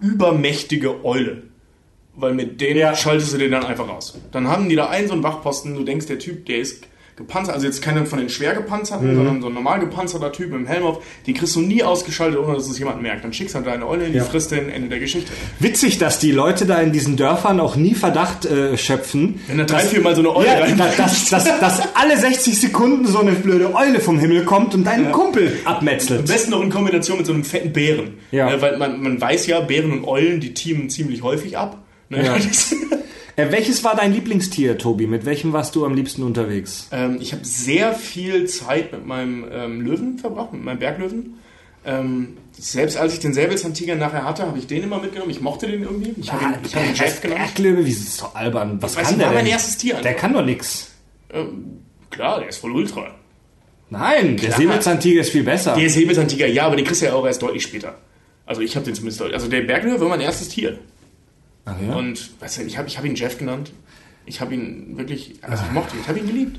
A: übermächtige Eule. Weil mit denen
B: Ja.
A: schaltest du den dann einfach aus. Dann haben die da einen so einen Wachposten, du denkst, der Typ, der ist gepanzert, also jetzt keiner von den schwer gepanzerten, sondern so ein normal gepanzerter Typ mit dem Helm auf, die kriegst du nie ausgeschaltet, ohne dass es jemand merkt. Dann schickst du halt deine Eule in die
B: Ja.
A: frisst den Ende der Geschichte.
B: Witzig, dass die Leute da in diesen Dörfern auch nie Verdacht äh, schöpfen.
A: Wenn da drei, vier Mal so eine Eule
B: Ja, dass, dass, dass, dass alle 60 Sekunden so eine blöde Eule vom Himmel kommt und deinen Kumpel
A: Am
B: abmetzelt.
A: besten noch in Kombination mit so einem fetten Bären.
B: Ja.
A: Äh, weil man, man weiß ja, Bären und Eulen, die teamen ziemlich häufig ab. Ne?
B: Ja. [laughs] Äh, welches war dein Lieblingstier, Tobi? Mit welchem warst du am liebsten unterwegs?
A: ähm, ich habe sehr viel Zeit mit meinem ähm, Löwen verbracht, mit meinem Berglöwen. Ähm, selbst als ich den Säbelzahntiger nachher hatte, habe ich den immer mitgenommen. Ich mochte den irgendwie. Ich habe ihn, ich hab ihn Jeff genannt.
B: Berglöwe, wie ist so albern? Was
A: Weiß
B: kann
A: nicht,
B: der
A: war mein
B: denn?
A: erstes Tier einfach.
B: Der kann doch nix.
A: Ähm, klar, der ist voll ultra.
B: Nein, der
A: Klar.
B: Säbelzahntiger ist viel besser.
A: Der Säbelzahntiger, ja, aber den kriegst du ja auch erst deutlich später. Also ich habe den zumindest deutlich. Also der Berglöwe war mein erstes Tier.
B: Ach ja?
A: Und weißt du, ich habe ich hab ihn Jeff genannt. Ich habe ihn wirklich, also ich mochte ihn, ich habe ihn geliebt.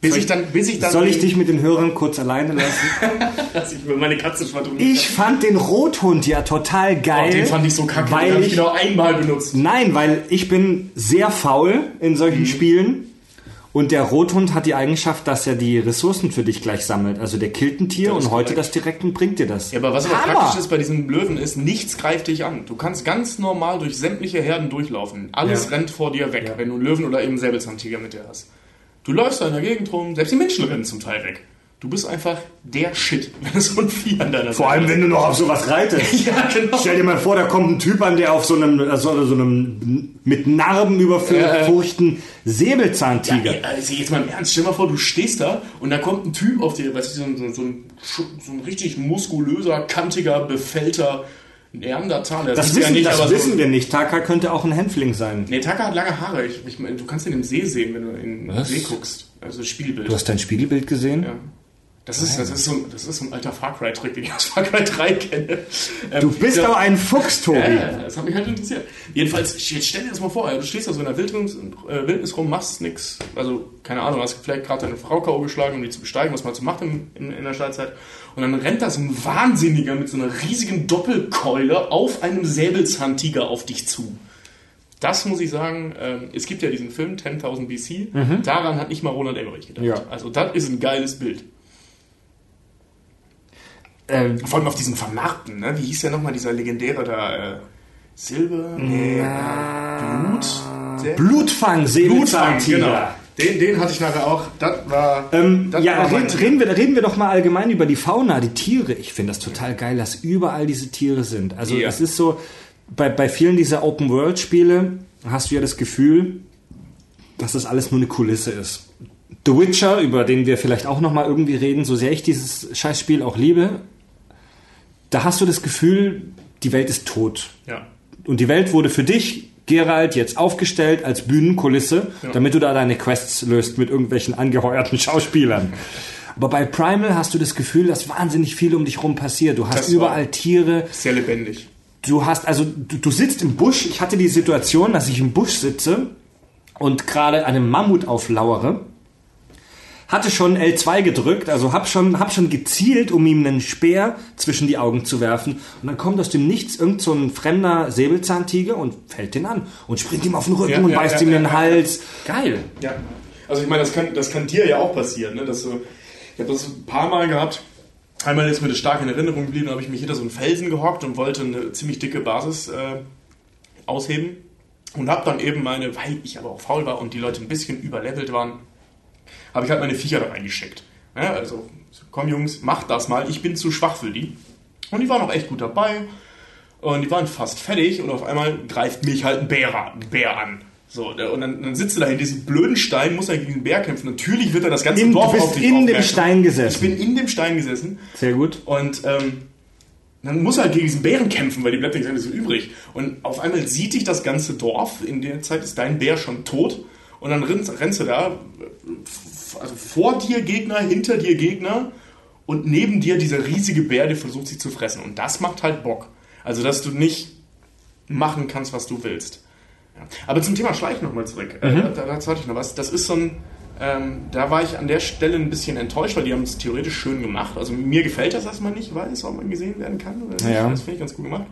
A: Bis ich dann, bis ich dann.
B: Soll ich dich mit den Hörern kurz alleine lassen? [laughs]
A: dass ich über meine Katze schwadroniert
B: Ich fand den Rothund ja total geil.
A: Oh, den fand ich so kacke, den
B: weil
A: habe ich
B: ich,
A: genau einmal benutzt.
B: Nein, weil ich bin sehr faul in solchen
A: Mhm.
B: Spielen. Und der Rothund hat die Eigenschaft, dass er die Ressourcen für dich gleich sammelt. Also der killt ein Tier und heute das direkt und bringt dir das.
A: Ja, aber was aber
B: Hammer.
A: praktisch ist bei diesem Löwen ist, nichts greift dich an. Du kannst ganz normal durch sämtliche Herden durchlaufen. Alles
B: Ja.
A: rennt vor dir weg,
B: Ja.
A: wenn du einen Löwen oder eben einen Säbelzahntiger mit dir hast. Du läufst da in der Gegend rum, selbst die Menschen rennen zum Teil weg. Du bist einfach der Shit, [laughs] wenn du so ein Vieh an deiner
B: Vor allem, wenn du noch auf sowas reitest. [laughs]
A: Ja, genau.
B: Stell dir mal vor, da kommt ein Typ an, der auf so einem, also so einem mit Narben überfurchten Säbelzahntiger.
A: Ja, also jetzt mal im Ernst, stell dir mal vor, du stehst da und da kommt ein Typ auf dir, weißt du, so ein, so ein, so ein, so ein richtig muskulöser, kantiger, befällter Neandertaler.
B: Das, wissen, das
A: aber
B: wissen
A: so,
B: wir nicht. Taka könnte auch ein Hänfling sein.
A: Nee, Taka hat lange Haare. Ich, ich, meine, du kannst ihn im See sehen, wenn du in den? See guckst. Also das Spiegelbild.
B: Du hast dein Spiegelbild gesehen?
A: ja. Das ist, das, ist so, ein- das ist so ein alter Far Cry-Trick, den ich aus Far Cry 3 kenne. Ähm,
B: Du bist doch ein Fuchs, Tobi.
A: ja, das hat mich halt interessiert. Jedenfalls, jetzt stell dir das mal vor, du stehst da so in der Wildnis, äh, Wildnis rum, machst nix. Also, keine Ahnung, hast vielleicht gerade deine Frau K.O. geschlagen, um die zu besteigen, was man so macht in, in, in der Steinzeit. Und dann rennt da so ein Wahnsinniger mit so einer riesigen Doppelkeule auf einem Säbelzahntiger auf dich zu. Das muss ich sagen, ähm, es gibt ja diesen Film 10.000 BC, daran hat nicht mal Roland Emmerich gedacht.
B: Ja.
A: Also das ist ein geiles Bild.
B: Ähm,
A: Vor allem auf diesen Vermarkten, ne? Wie hieß der nochmal, dieser legendäre da, äh, Silber? Nee, äh, Blut? Der?
B: Blutfang,
A: Blutfang,
B: Säbelzahntiger.
A: genau. Den, den hatte ich nachher auch. Das war.
B: Ähm,
A: das
B: ja,
A: war mein-
B: red, reden, wir, reden wir doch mal allgemein über die Fauna, die Tiere. Ich finde das total geil, dass überall diese Tiere sind. Also
A: Ja.
B: es ist so, bei, bei vielen dieser Open-World-Spiele hast du ja das Gefühl, dass das alles nur eine Kulisse ist. The Witcher, über den wir vielleicht auch noch mal irgendwie reden, so sehr ich dieses Scheißspiel auch liebe, da hast du das Gefühl, die Welt ist tot.
A: Ja.
B: Und die Welt wurde für dich Geralt jetzt aufgestellt als Bühnenkulisse, damit du da deine Quests löst mit irgendwelchen angeheuerten [laughs] Schauspielern. Aber bei Primal hast du das Gefühl, dass wahnsinnig viel um dich rum passiert. Du hast
A: Das
B: überall Tiere,
A: Sehr lebendig.
B: du hast, also du, du sitzt im Busch. Ich hatte die Situation, dass ich im Busch sitze und gerade einem Mammut auflauere. Hatte schon L2 gedrückt, also hab schon, hab schon gezielt, um ihm einen Speer zwischen die Augen zu werfen. Und dann kommt aus dem Nichts irgend so ein fremder Säbelzahntiger und fällt den an und springt ihm auf den Rücken
A: Ja,
B: und
A: ja,
B: beißt
A: ja,
B: ihm
A: ja,
B: den
A: ja.
B: Hals. Geil.
A: Ja. Also ich meine, das kann, das kann dir ja auch passieren. Ne? Dass du, ich habe das ein paar Mal gehabt. Einmal ist mir das stark in Erinnerung geblieben, da habe ich mich hinter so einen Felsen gehockt und wollte eine ziemlich dicke Basis äh, ausheben. Und habe dann eben meine, weil ich aber auch faul war und die Leute ein bisschen überlevelt waren, habe ich halt meine Viecher da reingeschickt. Ja, also, komm Jungs, macht das mal, ich bin zu schwach für die. Und die waren auch echt gut dabei. Und die waren fast fertig und auf einmal greift mich halt ein Bär, an- ein Bär an. So, und dann, dann sitzt er da in diesem blöden Stein, muss er gegen den Bär kämpfen. Natürlich wird er das ganze
B: In, du
A: Dorf auf
B: bist
A: dich
B: in dem. Stein
A: Ich
B: gesessen.
A: bin in dem Stein gesessen
B: Sehr gut.
A: und ähm, dann muss er halt gegen diesen Bären kämpfen, weil die bleibt nichts anderes übrig. Und auf einmal sieht dich das ganze Dorf, in der Zeit ist dein Bär schon tot. Und dann rennst, rennst du da, also vor dir Gegner, hinter dir Gegner und neben dir dieser riesige Bär, der versucht sie zu fressen. Und das macht halt Bock. Also, dass du nicht machen kannst, was du willst. Ja. Aber zum Thema Schleichen nochmal zurück. Äh, da, dazu hatte ich noch was. Das ist so ein, ähm, da war ich an der Stelle ein bisschen enttäuscht, weil die haben es theoretisch schön gemacht. Also mir gefällt das, dass man nicht weiß, ob man gesehen werden kann.
B: Ja.
A: Das finde ich ganz gut gemacht.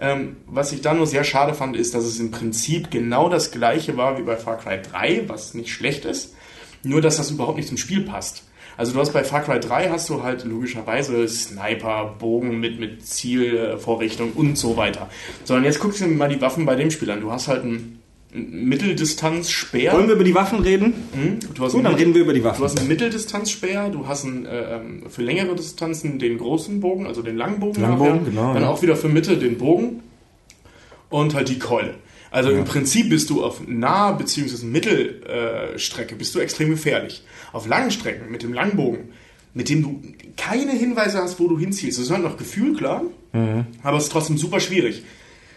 A: Ähm, was ich dann nur sehr schade fand, ist, dass es im Prinzip genau das gleiche war wie bei Far Cry 3, was nicht schlecht ist, nur dass das überhaupt nicht zum Spiel passt. Also du hast bei Far Cry 3 hast du halt logischerweise Sniper, Bogen mit, mit Zielvorrichtung und so weiter. Sondern jetzt guckst du dir mal die Waffen bei dem Spiel an. Du hast halt einen, Mitteldistanz-Speer.
B: Wollen wir über die Waffen reden?
A: Hm? Du hast
B: Gut, dann reden wir über die
A: Du
B: Waffen.
A: hast einen Mitteldistanzspeer, du hast einen, äh, ähm, für längere Distanzen den großen Bogen, also den langen Bogen.
B: Langbogen,
A: nachher.
B: genau,
A: Dann
B: ja.
A: auch wieder für Mitte den Bogen und halt die Keule. Also im Prinzip bist du auf nah- bzw. Mittelstrecke äh, Strecke bist du extrem gefährlich. Auf langen Strecken mit dem Langbogen, mit dem du keine Hinweise hast, wo du hinziehst. Das ist halt noch Gefühl, klar,
B: Mhm.
A: aber es ist trotzdem super schwierig.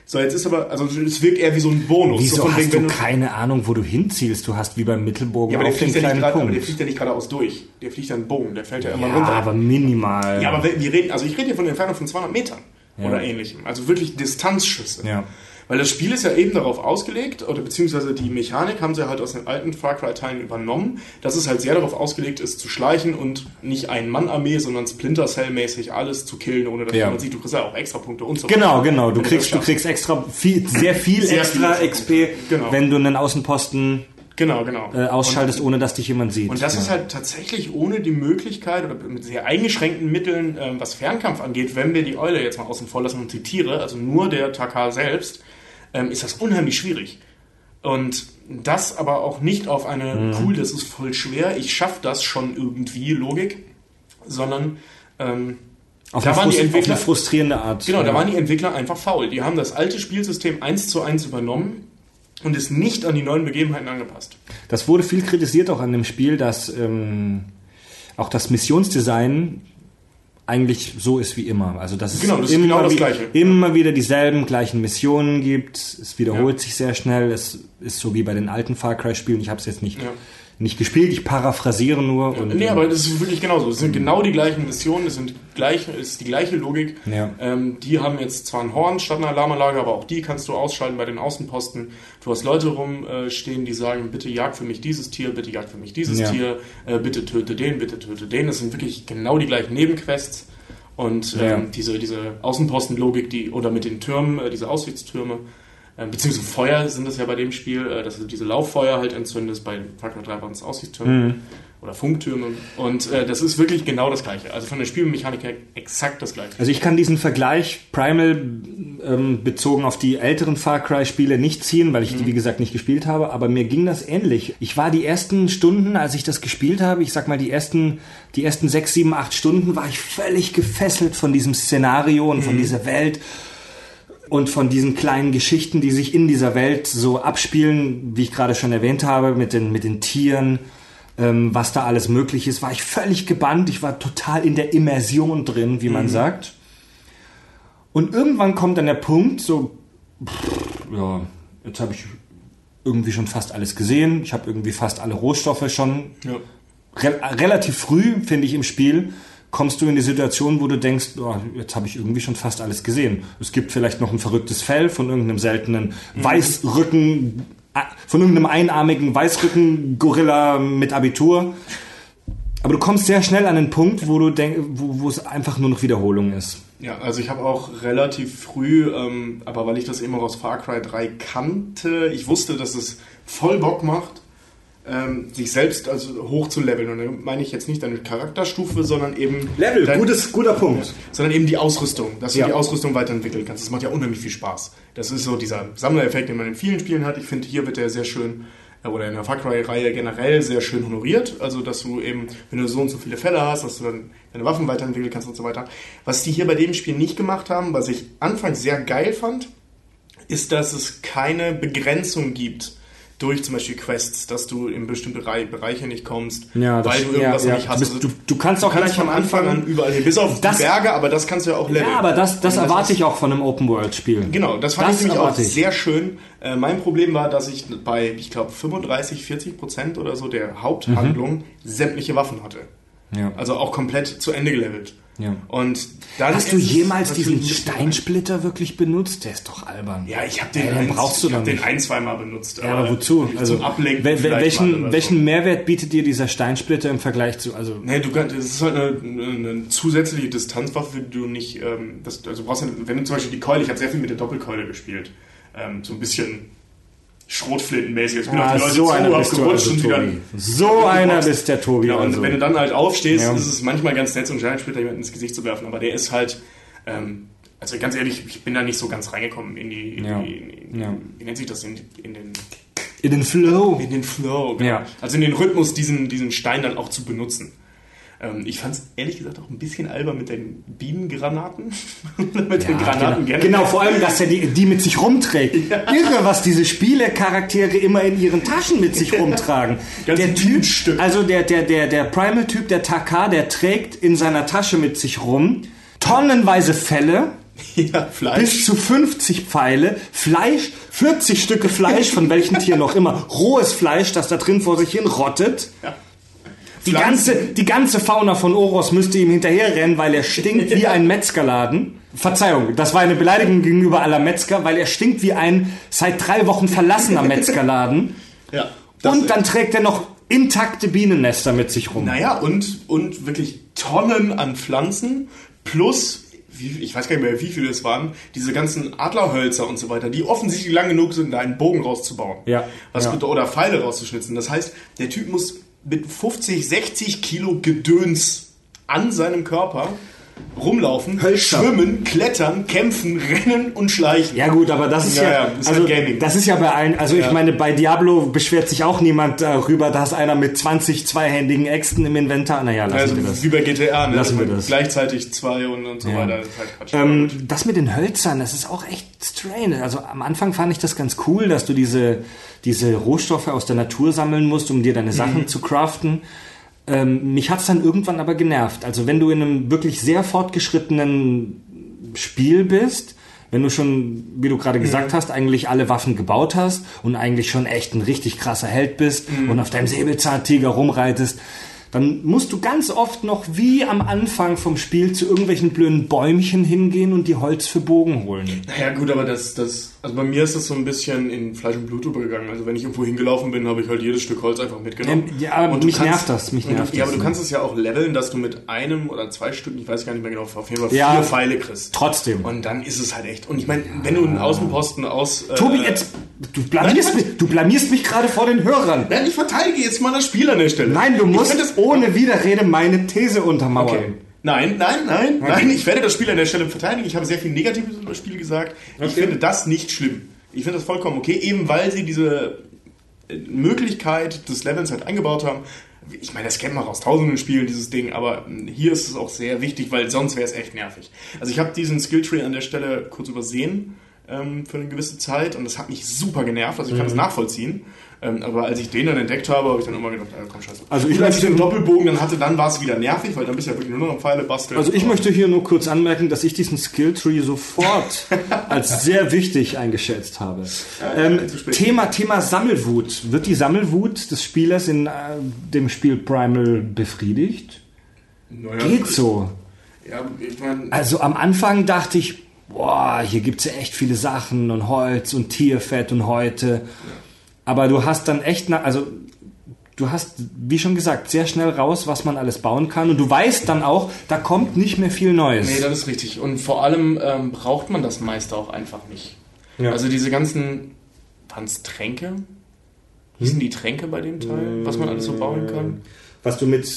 A: So, jetzt ist aber, also es wirkt eher wie so ein Bonus.
B: Wieso
A: so von
B: hast
A: wegen,
B: du
A: wenn
B: keine Ahnung, wo du hinzielst? Du hast wie beim Mittelbogen
A: ja, aber der
B: auf den
A: fliegt, ja nicht
B: kleinen
A: grad, aber der
B: Punkt.
A: fliegt ja nicht geradeaus durch. Der fliegt ja einen Bogen, der fällt ja immer
B: Ja,
A: runter.
B: aber minimal.
A: Ja, aber wir reden, also ich rede hier von der Entfernung von 200 Metern oder ähnlichem. Also wirklich Distanzschüsse.
B: Ja.
A: Weil das Spiel ist ja eben darauf ausgelegt, oder beziehungsweise die Mechanik haben sie halt aus den alten Far Cry-Teilen übernommen, dass es halt sehr darauf ausgelegt ist, zu schleichen und nicht Ein-Mann-Armee, sondern Splinter Cell-mäßig alles zu killen, ohne dass
B: Ja.
A: man sieht, du kriegst ja auch extra Punkte und so
B: Genau,
A: weiter.
B: genau. Du
A: Wenn das
B: kriegst, du kriegst extra viel, sehr viel
A: Sehr
B: extra
A: viel.
B: XP,
A: Genau.
B: wenn du einen Außenposten
A: Genau, genau.
B: äh, ausschaltest, ohne dass dich jemand sieht.
A: Und das
B: ja.
A: ist halt tatsächlich ohne die Möglichkeit oder mit sehr eingeschränkten Mitteln, ähm, was Fernkampf angeht, wenn wir die Eule jetzt mal außen vor lassen und die Tiere, also nur der Takar selbst, ähm, ist das unheimlich schwierig. Und das aber auch nicht auf eine,
B: Mhm.
A: cool, das ist voll schwer, ich schaff das schon irgendwie, Logik, sondern ähm,
B: auf,
A: da
B: eine
A: waren die
B: frust- auf
A: Entwickler-
B: eine frustrierende Art.
A: Genau, da waren die Entwickler einfach faul. Die haben das alte Spielsystem eins zu eins übernommen und es nicht an die neuen Begebenheiten angepasst.
B: Das wurde viel kritisiert auch an dem Spiel, dass ähm, auch das Missionsdesign eigentlich so ist wie immer. Also dass es
A: Genau, das ist
B: immer,
A: genau das
B: wie-
A: Gleiche.
B: immer wieder dieselben gleichen Missionen gibt. Es wiederholt
A: Ja.
B: sich sehr schnell. Es ist so wie bei den alten Far Cry Spielen. Ich habe es jetzt nicht,
A: Ja.
B: Nicht gespielt. Ich paraphrasiere nur. und,
A: Nee,
B: ähm,
A: aber das ist wirklich genauso. Es sind genau die gleichen Missionen, es sind gleich, es ist die gleiche Logik.
B: Ja.
A: Ähm, die haben jetzt zwar ein Horn statt einer Alarmanlage, aber auch die kannst du ausschalten bei den Außenposten. Du hast Leute rumstehen, die sagen, bitte jag für mich dieses Tier, bitte jag für mich dieses
B: Ja.
A: Tier, äh, bitte töte den, bitte töte den. Das sind wirklich genau die gleichen Nebenquests. Und ähm,
B: Ja.
A: diese, diese Außenpostenlogik, die, oder mit den Türmen, äh, diese Aussichtstürme, äh, beziehungsweise Feuer sind das ja bei dem Spiel, äh, dass du diese Lauffeuer halt entzündest, bei Far Cry 3 waren es Aussichtstürme
B: Mhm.
A: oder Funktürme. Und äh, das ist wirklich genau das Gleiche. Also von der Spielmechanik her exakt das Gleiche.
B: Also ich kann diesen Vergleich Primal ähm, bezogen auf die älteren Far Cry Spiele nicht ziehen, weil ich die wie gesagt nicht gespielt habe, aber mir ging das ähnlich. Ich war die ersten Stunden, als ich das gespielt habe, ich sag mal die ersten die ersten sechs, sieben, acht Stunden war ich völlig gefesselt von diesem Szenario und von dieser Welt und von diesen kleinen Geschichten, die sich in dieser Welt so abspielen, wie ich gerade schon erwähnt habe, mit den, mit den Tieren, ähm, was da alles möglich ist, war ich völlig gebannt. Ich war total in der Immersion drin, wie man sagt. Und irgendwann kommt dann der Punkt, so, pff, ja, jetzt habe ich irgendwie schon fast alles gesehen, ich habe irgendwie fast alle Rohstoffe schon.
A: Ja.
B: Re relativ früh, finde ich, im Spiel kommst du in die Situation, wo du denkst, oh, jetzt habe ich irgendwie schon fast alles gesehen. Es gibt vielleicht noch ein verrücktes Fell von irgendeinem seltenen mhm. Weißrücken, von irgendeinem einarmigen Weißrücken-Gorilla mit Abitur. Aber du kommst sehr schnell an den Punkt, wo du denk, wo, wo es einfach nur noch Wiederholung ist.
A: Ja, also ich habe auch relativ früh, ähm, aber weil ich das immer aus Far Cry 3 kannte, ich wusste, dass es voll Bock macht, ähm, sich selbst also hoch zu leveln. Und da meine ich jetzt nicht deine Charakterstufe, sondern eben.
B: Level,
A: dein,
B: gutes, guter Punkt.
A: Sondern eben die Ausrüstung, dass du ja. die Ausrüstung weiterentwickeln kannst. Das macht ja unheimlich viel Spaß. Das ist so dieser Sammlereffekt, den man in vielen Spielen hat. Ich finde, hier wird der sehr schön äh, oder in der Far Cry-Reihe generell sehr schön honoriert. Also, dass du eben, wenn du so und so viele Fälle hast, dass du dann deine Waffen weiterentwickeln kannst und so weiter. Was die hier bei dem Spiel nicht gemacht haben, was ich anfangs sehr geil fand, ist, dass es keine Begrenzung gibt durch zum Beispiel Quests, dass du in bestimmte Bereiche nicht kommst,
B: ja,
A: weil du irgendwas
B: ja, ja.
A: nicht hast.
B: Du, du, du kannst auch gleich am Anfang an
A: überall hin, bis auf das, die Berge, aber das kannst du ja auch leveln.
B: Ja, aber das, das erwarte ich auch von einem Open-World-Spiel.
A: Genau, das fand das ich nämlich auch ich. sehr schön. Äh, mein Problem war, dass ich bei, ich glaube, 35, 40 Prozent oder so der Haupthandlung mhm. sämtliche Waffen hatte. Ja. Also auch komplett zu Ende gelevelt.
B: Ja.
A: Und dann
B: Hast du jemals diesen Steinsplitter wirklich benutzt? Der ist doch albern.
A: Ja, ich habe den, ja, ein,
B: brauchst du
A: ich hab den ein, zweimal benutzt.
B: Ja, aber wozu?
A: Also, Ablenken wel
B: welchen, welchen Mehrwert bietet dir dieser Steinsplitter im Vergleich zu? Also
A: nee, du kannst, das ist halt eine, eine zusätzliche Distanzwaffe, die du nicht, ähm, das, also brauchst du, wenn du zum Beispiel die Keule, ich habe sehr viel mit der Doppelkeule gespielt, ähm, so ein bisschen Schrotflintenmäßig. Ich bin
B: ah, auf die Leute so zu einer bist du also, und dann, So einer bist der Tobi.
A: Ja, und also. wenn du dann halt aufstehst, ja. ist es manchmal ganz nett, so einen Giant-Splitter jemanden ins Gesicht zu werfen. Aber der ist halt, ähm, also ganz ehrlich, ich bin da nicht so ganz reingekommen in die, in
B: ja.
A: die in,
B: ja.
A: wie nennt sich das, in, in den...
B: In den Flow.
A: In den Flow,
B: genau. Ja.
A: Also in den Rhythmus, diesen, diesen Stein dann auch zu benutzen. Ähm, ich fand es ehrlich gesagt auch ein bisschen albern mit den Bienengranaten. [laughs]
B: mit ja, den Granaten genau. genau, vor allem, dass er die, die mit sich rumträgt. [laughs] Ja. Irre, was diese Spielecharaktere immer in ihren Taschen mit sich [laughs] rumtragen. der Typ, also der, der, der, der Primal-Typ, der Taka, der trägt in seiner Tasche mit sich rum tonnenweise Fälle.
A: Ja, Fleisch.
B: Bis zu 50 Pfeile, Fleisch, 40 Stücke Fleisch, von welchem Tier noch immer, rohes Fleisch, das da drin vor sich hin rottet. Ja. Die ganze, die ganze Fauna von Oros müsste ihm hinterherrennen, weil er stinkt wie ein Metzgerladen. Verzeihung, das war eine Beleidigung gegenüber aller Metzger, weil er stinkt wie ein seit drei Wochen verlassener [laughs] Metzgerladen.
A: ja.
B: Und dann trägt er noch intakte Bienennester mit sich rum.
A: Naja, und, und wirklich Tonnen an Pflanzen plus ich weiß gar nicht mehr, wie viele es waren, diese ganzen Adlerhölzer und so weiter, die offensichtlich lang genug sind, da einen Bogen rauszubauen.
B: Ja.
A: Was
B: ja.
A: Oder Pfeile rauszuschnitzen. Das heißt, der Typ muss mit 50, 60 Kilo Gedöns an seinem Körper rumlaufen,
B: Hölster.
A: schwimmen, klettern, kämpfen, rennen und schleichen.
B: Ja gut, aber das ist ja, ja, ja ist also Gaming. das ist ja bei allen, also ja. ich meine, bei Diablo beschwert sich auch niemand darüber, dass einer mit 20 zweihändigen Äxten im Inventar, naja, lassen also, wir das.
A: Wie bei GTA,
B: ne? Lassen wir das.
A: Gleichzeitig zwei und, und so weiter. Das,
B: halt ähm, das mit den Hölzern, das ist auch echt strange. Also am Anfang fand ich das ganz cool, dass du diese, diese Rohstoffe aus der Natur sammeln musst, um dir deine Sachen mhm. zu craften. Ähm, mich hat's dann irgendwann aber genervt. Also wenn du in einem wirklich sehr fortgeschrittenen Spiel bist, wenn du schon, wie du gerade gesagt mhm. hast, eigentlich alle Waffen gebaut hast und eigentlich schon echt ein richtig krasser Held bist mhm. und auf deinem Säbelzahntiger rumreitest, dann musst du ganz oft noch wie am Anfang vom Spiel zu irgendwelchen blöden Bäumchen hingehen und die Holz für Bogen holen.
A: Naja gut, aber das, das, also bei mir ist das so ein bisschen in Fleisch und Blut übergegangen. Also wenn ich irgendwo hingelaufen bin, habe ich halt jedes Stück Holz einfach mitgenommen.
B: Ja, aber mich kannst, nervt das, mich nervt
A: du, Ja, aber du kannst es ja auch leveln, dass du mit einem oder zwei Stücken, ich weiß gar nicht mehr genau, auf jeden Fall vier ja, Pfeile kriegst.
B: Trotzdem.
A: Und dann ist es halt echt. Und ich meine, wenn du einen Außenposten aus...
B: Äh, Tobi, jetzt, du blamierst, nein, mich, du blamierst mich gerade vor den Hörern.
A: Nein, ich verteidige jetzt mal das Spiel an der Stelle.
B: Nein, du musst es ohne Widerrede meine These untermauern. Okay.
A: Nein, nein, nein, okay. nein, ich werde das Spiel an der Stelle verteidigen. Ich habe sehr viel Negatives über das Spiel gesagt. Okay. Ich finde das nicht schlimm. Ich finde das vollkommen okay, eben weil sie diese äh, Möglichkeit des Levels halt eingebaut haben. Ich meine, das kennt man aus tausenden Spielen, dieses Ding, aber hm, hier ist es auch sehr wichtig, weil sonst wäre es echt nervig. Also ich habe diesen Skilltree an der Stelle kurz übersehen. ähm, für eine gewisse Zeit und das hat mich super genervt, also ich kann es
B: Mhm.
A: nachvollziehen. Ähm, aber als ich den dann entdeckt habe, habe ich dann immer gedacht, ja, komm scheiße.
B: Also ich
A: als ich den Doppelbogen dann hatte, dann war es wieder nervig, weil dann bist du ja wirklich nur noch am Pfeile basteln.
B: Also ich möchte hier nur kurz anmerken, dass ich diesen Skilltree sofort [laughs] als sehr wichtig eingeschätzt habe. Ähm,
A: zu spät.
B: Thema, Thema Sammelwut. Wird die Sammelwut des Spielers in äh, dem Spiel Primal befriedigt?
A: naja,
B: Geht so.
A: Ja, ich meine,
B: Also am Anfang dachte ich, boah, hier gibt's ja echt viele Sachen und Holz und Tierfett und Häute. Aber du hast dann echt, na, also du hast, wie schon gesagt, sehr schnell raus, was man alles bauen kann. Und du weißt dann auch, da kommt nicht mehr viel Neues.
A: Nee, das ist richtig. Und vor allem ähm, braucht man das meiste auch einfach nicht.
B: Ja.
A: Also diese ganzen, waren es Tränke? Hießen die Tränke bei dem Teil, was man alles so bauen kann?
B: was du mit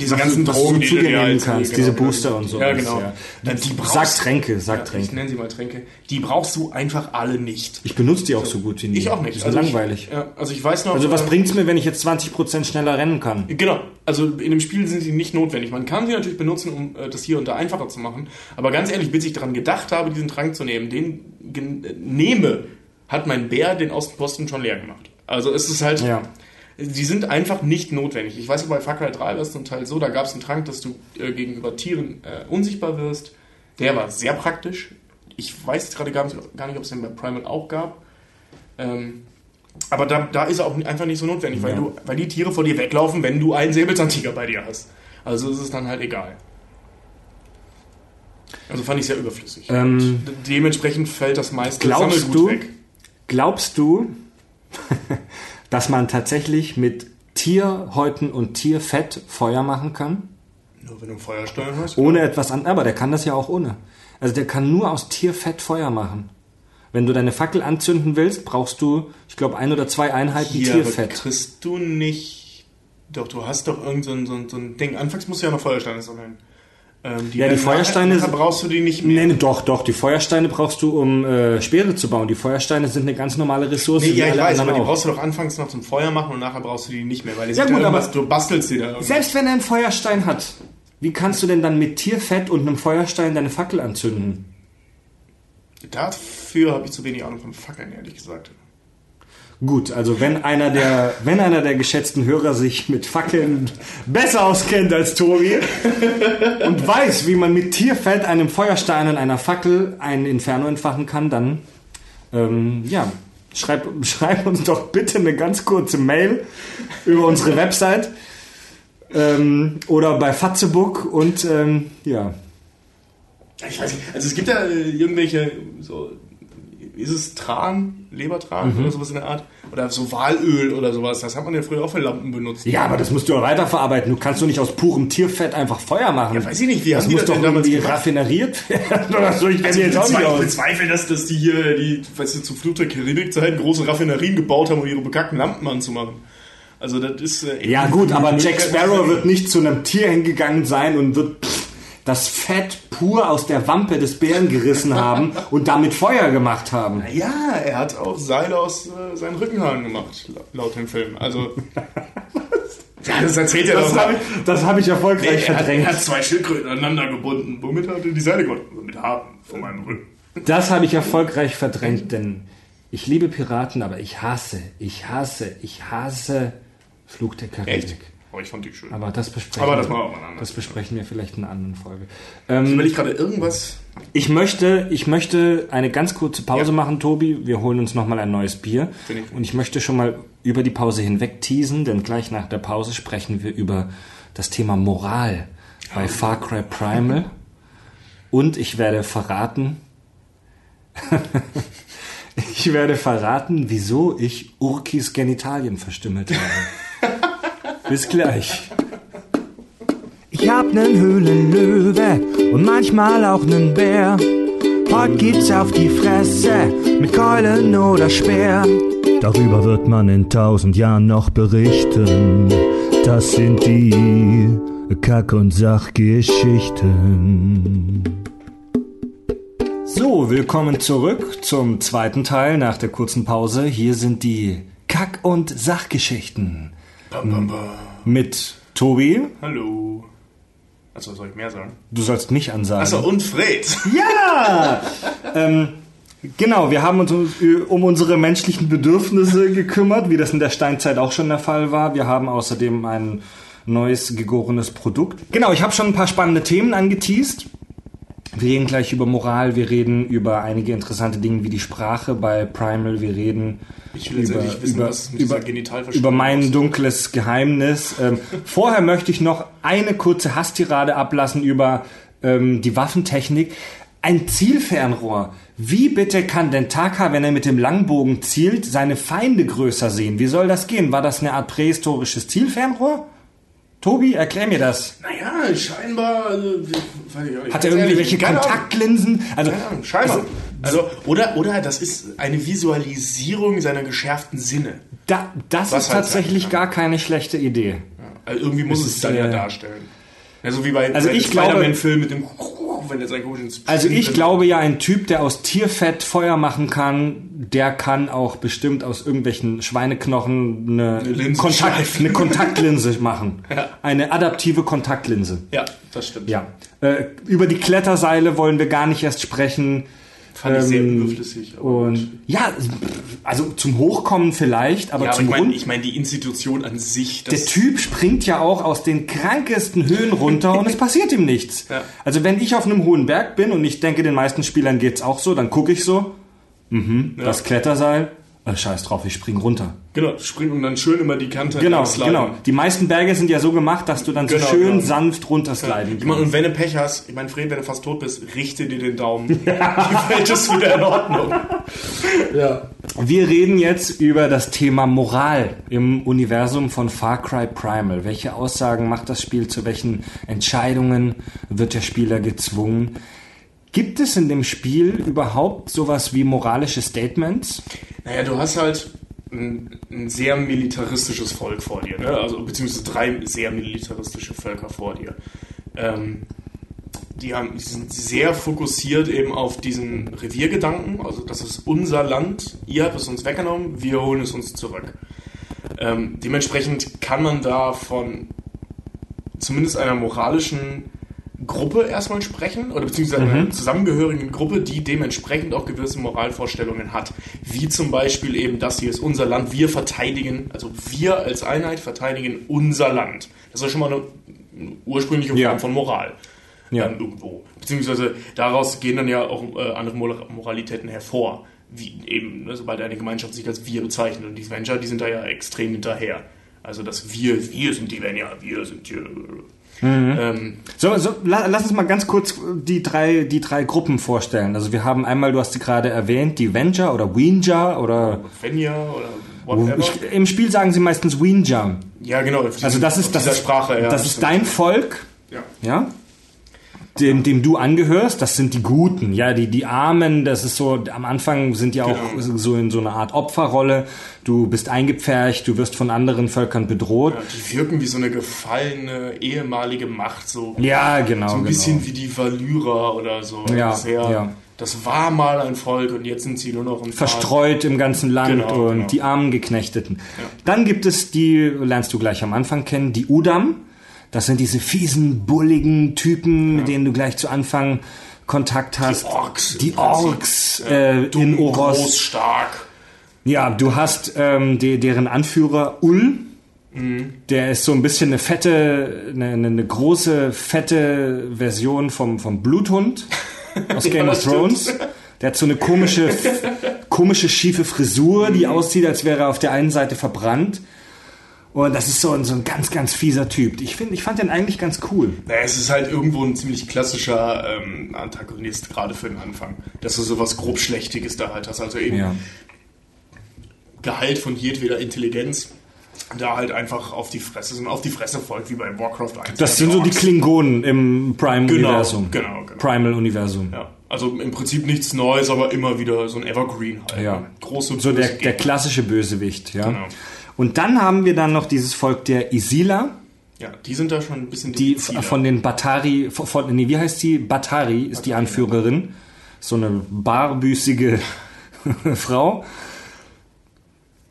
A: Diese
B: was
A: ganzen
B: du, was du
A: Drogen,
B: so
A: die
B: zu
A: du
B: dir nehmen
A: halt-
B: kannst,
A: genau,
B: diese
A: genau.
B: Booster und so.
A: Ja, genau.
B: Ja.
A: Die brauchst-
B: Sag Tränke,
A: Ja,
B: sag
A: ich nenne sie mal Tränke. Die brauchst du einfach alle nicht.
B: Ich benutze die auch so gut wie nie.
A: Ich auch nicht.
B: Die sind langweilig.
A: Ich, ja, also ich weiß noch.
B: also was
A: äh,
B: bringt's mir, wenn ich jetzt 20% schneller rennen kann?
A: Genau, also in dem Spiel sind sie nicht notwendig. Man kann sie natürlich benutzen, um äh, das hier und da einfacher zu machen. Aber ganz ehrlich, bis ich daran gedacht habe, diesen Trank zu nehmen, den äh, nehme, hat mein Bär den Außenposten schon leer gemacht. Also es ist halt,
B: Ja.
A: Die sind einfach nicht notwendig. Ich weiß, bei Far Cry 3 war es zum Teil so, da gab es einen Trank, dass du äh, gegenüber Tieren äh, unsichtbar wirst. Der war sehr praktisch. Ich weiß jetzt gerade gar nicht, ob es den bei Primal auch gab. Ähm, aber da, da ist er auch einfach nicht so notwendig, weil,
B: Ja.
A: du, weil die Tiere vor dir weglaufen, wenn du einen Säbelzahntiger bei dir hast. Also ist es dann halt egal. Also fand ich sehr überflüssig.
B: Ähm,
A: dementsprechend fällt das meiste
B: glaubst
A: Sammelgut
B: du-
A: weg.
B: Glaubst du, [laughs] dass man tatsächlich mit Tierhäuten und Tierfett Feuer machen kann?
A: Nur wenn du Feuerstein hast.
B: Ohne etwas an. Aber der kann das ja auch ohne. Also der kann nur aus Tierfett Feuer machen. Wenn du deine Fackel anzünden willst, brauchst du, ich glaube, ein oder zwei Einheiten
A: Hier aber
B: Tierfett.
A: kriegst du nicht. Doch, du hast doch irgend so ein, so ein, so ein Ding. Anfangs musst du ja noch Feuersteine sammeln. Ähm,
B: Ja, die Feuersteine
A: nachher brauchst du die nicht mehr.
B: Nee, doch, doch. Die Feuersteine brauchst du, um äh, Speere zu bauen. Die Feuersteine sind eine ganz normale Ressource.
A: Nee, ja, ich weiß, aber
B: anderen
A: die
B: auch.
A: brauchst du doch anfangs noch zum Feuer machen und nachher brauchst du die nicht mehr, weil die
B: Ja,
A: sind
B: gut, aber-
A: du bastelst die da irgendwie.
B: Selbst wenn er einen Feuerstein hat, wie kannst du denn dann mit Tierfett und einem Feuerstein deine Fackel anzünden?
A: Dafür habe ich zu wenig Ahnung von Fackeln, ehrlich gesagt.
B: Gut, also wenn einer der, wenn einer der geschätzten Hörer sich mit Fackeln besser auskennt als Tobi und weiß, wie man mit Tierfett, einem Feuerstein und einer Fackel ein Inferno entfachen kann, dann ähm, ja, schreib, schreib uns doch bitte eine ganz kurze Mail über unsere Website ähm, oder bei Fatzebook und ähm, ja.
A: Ich weiß nicht, also es gibt ja äh, irgendwelche, so, ist es Tran, Lebertran
B: Mhm.
A: oder sowas in der Art? Oder so Walöl oder sowas, das hat man ja früher auch für Lampen benutzt.
B: Ja, aber das musst du ja weiterverarbeiten. Du kannst doch nicht aus purem Tierfett einfach Feuer machen.
A: Ja, weiß ich nicht, wie
B: das
A: haben die
B: muss
A: das
B: doch
A: denn damals
B: irgendwie
A: gemacht?
B: raffineriert werden oder so. Ich
A: Also ich
B: auch
A: bezweifle, bezweifle, dass, dass die hier, die, weißt du, zu Flut der Karibik-Zeiten große Raffinerien gebaut haben, um ihre bekackten Lampen anzumachen. Also das ist... Äh,
B: Ja gut, aber Jack Sparrow wird nicht zu einem Tier hingegangen sein und wird pff, das Fett pur aus der Wampe des Bären gerissen haben [laughs] und damit Feuer gemacht haben.
A: Ja, er hat auch Seile aus äh, seinen Rückenhaaren gemacht, la- laut dem Film. Also... [laughs] ja, das erzählt er
B: Das
A: doch.
B: habe ich, das hab ich erfolgreich
A: er, hat, er
B: verdrängt.
A: hat zwei Schildkröten aneinander gebunden. Womit hat er die Seile gemacht? Mit Haaren von meinem Rücken.
B: Das habe ich erfolgreich [laughs] verdrängt, denn ich liebe Piraten, aber ich hasse, ich hasse, ich hasse Flug der Karibik.
A: Echt? Oh, ich fand die schön.
B: Aber das besprechen,
A: Aber das
B: wir-
A: machen wir mal anders.
B: das besprechen wir vielleicht in einer anderen Folge.
A: Ich
B: Ähm,
A: will ich gerade irgendwas...
B: ich, möchte, ich möchte eine ganz kurze Pause
A: Ja.
B: machen, Tobi. Wir holen uns nochmal ein neues Bier.
A: Ich.
B: Und ich möchte schon mal über die Pause hinweg teasen, denn gleich nach der Pause sprechen wir über das Thema Moral bei Far Cry Primal. Und ich werde verraten, [laughs] ich werde verraten, wieso ich Urkis Genitalien verstümmelt habe. [laughs] Bis gleich.
C: Ich hab nen Höhlenlöwe und manchmal auch nen Bär. Heute gibt's auf die Fresse mit Keulen oder Speer. Darüber wird man in tausend Jahren noch berichten. Das sind die Kack- und Sachgeschichten.
B: So, willkommen zurück zum zweiten Teil nach der kurzen Pause. Hier sind die Kack- und Sachgeschichten
A: Bam, bam, bam.
B: mit Tobi.
A: Hallo. Also soll ich mehr sagen?
B: Du sollst mich ansagen.
A: Achso, und Fred.
B: Ja! ähm, Genau, wir haben uns um unsere menschlichen Bedürfnisse gekümmert, wie das in der Steinzeit auch schon der Fall war. Wir haben außerdem ein neues gegorenes Produkt. Genau, ich habe schon ein paar spannende Themen angeteased. Wir reden gleich über Moral, wir reden über einige interessante Dinge wie die Sprache bei Primal, wir reden über,
A: wissen,
B: über, über, über mein
A: aussieht.
B: dunkles Geheimnis. Ähm, vorher möchte ich noch eine kurze Hasstirade ablassen über ähm, die Waffentechnik. Ein Zielfernrohr. Wie bitte kann denn Taka, wenn er mit dem Langbogen zielt, seine Feinde größer sehen? Wie soll das gehen? War das eine Art prähistorisches Zielfernrohr? Tobi, erklär mir das.
A: Naja, scheinbar. Also.
B: Hat er irgendwelche. Kontaktlinsen? Also,
A: Ahnung, scheinbar. Also, oder, oder das ist eine Visualisierung seiner geschärften Sinne.
B: da, das
A: Was
B: ist
A: halt
B: tatsächlich gar keine schlechte Idee.
A: Also irgendwie muss
B: Es
A: es dann ja
B: äh,
A: darstellen. Also wie bei
B: Also ich
A: Spider-Man-Film mit dem [laughs] wenn ein komisches
B: Also ich glaube ja, ein Typ, der aus Tierfett Feuer machen kann, der kann auch bestimmt aus irgendwelchen Schweineknochen eine,
A: Linse
B: Kontakt, eine Kontaktlinse [laughs] machen.
A: Ja.
B: Eine adaptive Kontaktlinse.
A: Ja, das stimmt.
B: Ja. Äh, über die Kletterseile wollen wir gar nicht erst sprechen.
A: Fand ich sehr
B: Ähm,
A: überflüssig. aber
B: Und ja, also zum Hochkommen vielleicht, aber
A: ja, aber
B: zum
A: ich meine, ich meine die Institution an sich. Das
B: Der Typ springt ja auch aus den krankesten Höhen runter und es [laughs] passiert ihm nichts.
A: Ja.
B: Also wenn ich auf einem hohen Berg bin und ich denke, den meisten Spielern geht's auch so, dann gucke ich so, mhm, das Kletterseil, äh, scheiß drauf, ich spring runter.
A: Genau, springen und dann schön immer die Kante
B: Genau, genau. Die meisten Berge sind ja so gemacht, dass du dann so
A: Genau,
B: schön
A: genau.
B: sanft runtersliden
A: Ich meine,
B: kannst.
A: und wenn du Pech hast, ich meine, Fred, wenn du fast tot bist, richte dir den Daumen. [laughs] Die Welt ist wieder in Ordnung. [laughs]
B: Ja. Wir reden jetzt über das Thema Moral im Universum von Far Cry Primal. Welche Aussagen macht das Spiel? Zu welchen Entscheidungen wird der Spieler gezwungen? Gibt es in dem Spiel überhaupt sowas wie moralische Statements?
A: Naja, du hast halt ein, ein sehr militaristisches Volk vor dir, ne? also beziehungsweise drei sehr militaristische Völker vor dir. Ähm, die, haben, die sind sehr fokussiert eben auf diesen Reviergedanken, also das ist unser Land, ihr habt es uns weggenommen, wir holen es uns zurück. Ähm, dementsprechend kann man da von zumindest einer moralischen Gruppe erstmal sprechen oder beziehungsweise einer zusammengehörigen Gruppe, die dementsprechend auch gewisse Moralvorstellungen hat. Wie zum Beispiel eben, das hier ist unser Land, wir verteidigen, also wir als Einheit verteidigen unser Land. Das ist schon mal eine ursprüngliche Form
B: Ja.
A: von Moral.
B: Ja.
A: Ähm, irgendwo. Beziehungsweise daraus gehen dann ja auch äh, andere Mor- Moralitäten hervor. Wie eben, ne, sobald eine Gemeinschaft sich als wir bezeichnet. Und die Venture, die sind da ja extrem hinterher. Also das wir, wir sind die Venture, wir sind hier. Ähm,
B: So, so la, lass uns mal ganz kurz die drei, die drei Gruppen vorstellen. Also wir haben einmal, du hast sie gerade erwähnt, die Venja oder Wenja oder
A: Venja oder whatever.
B: ich, im Spiel sagen sie meistens Wenja.
A: ja, genau.
B: Also das ist das ist,
A: Sprache, ja.
B: das ist dein Volk,
A: Ja.
B: ja, dem, dem du angehörst. Das sind die Guten, ja, die die Armen. Das ist so. Am Anfang sind die auch
A: Genau.
B: so in so einer Art Opferrolle. Du bist eingepfercht, du wirst von anderen Völkern bedroht.
A: Ja, die wirken wie so eine gefallene ehemalige Macht, so,
B: Ja, genau,
A: so ein
B: genau.
A: bisschen wie die Valyra oder so.
B: Ja,
A: Sehr,
B: ja.
A: Das war mal ein Volk und jetzt sind sie nur noch ein paar-
B: verstreut im ganzen Land
A: Genau,
B: und
A: genau.
B: die armen Geknechteten. Dann gibt es die, lernst du gleich am Anfang kennen, die Udam. Das sind diese fiesen, bulligen Typen, mit denen du gleich zu Anfang Kontakt hast.
A: Orks im
B: Die. Orks äh, in
A: Dumm,
B: Oros.
A: groß, stark.
B: Ja, du hast ähm, de, deren Anführer Ul.
A: Mhm.
B: Der ist so ein bisschen eine fette, eine, eine, große, fette Version vom, vom Bluthund [laughs] aus Game of
A: das stimmt.
B: Thrones. Der hat so eine komische, komische, schiefe Frisur,
A: Mhm.
B: die aussieht, als wäre er auf der einen Seite verbrannt. Und das ist so ein, so ein ganz, ganz fieser Typ. Ich, find, ich fand den eigentlich ganz cool.
A: Naja, es ist halt irgendwo ein ziemlich klassischer ähm, Antagonist, gerade für den Anfang. Dass du sowas grob Schlechtiges da halt hast. Also eben
B: Ja.
A: Gehalt von jedweder Intelligenz. Da halt einfach auf die Fresse sind, auf die Fresse folgt, wie bei Warcraft 1.
B: Das sind so die. Klingonen im Prime-Universum.
A: genau, genau.
B: Primal-Universum.
A: Ja, also im Prinzip nichts Neues, aber immer wieder so ein Evergreen halt.
B: Ja.
A: Große
B: So der, der klassische Bösewicht, ja.
A: Genau.
B: Und dann haben wir dann noch dieses Volk der Isila,
A: Ja, die sind da schon ein bisschen
B: die von den Batari, von, nee, wie heißt sie? Batari ist die Anführerin. So eine barbüßige [laughs] Frau.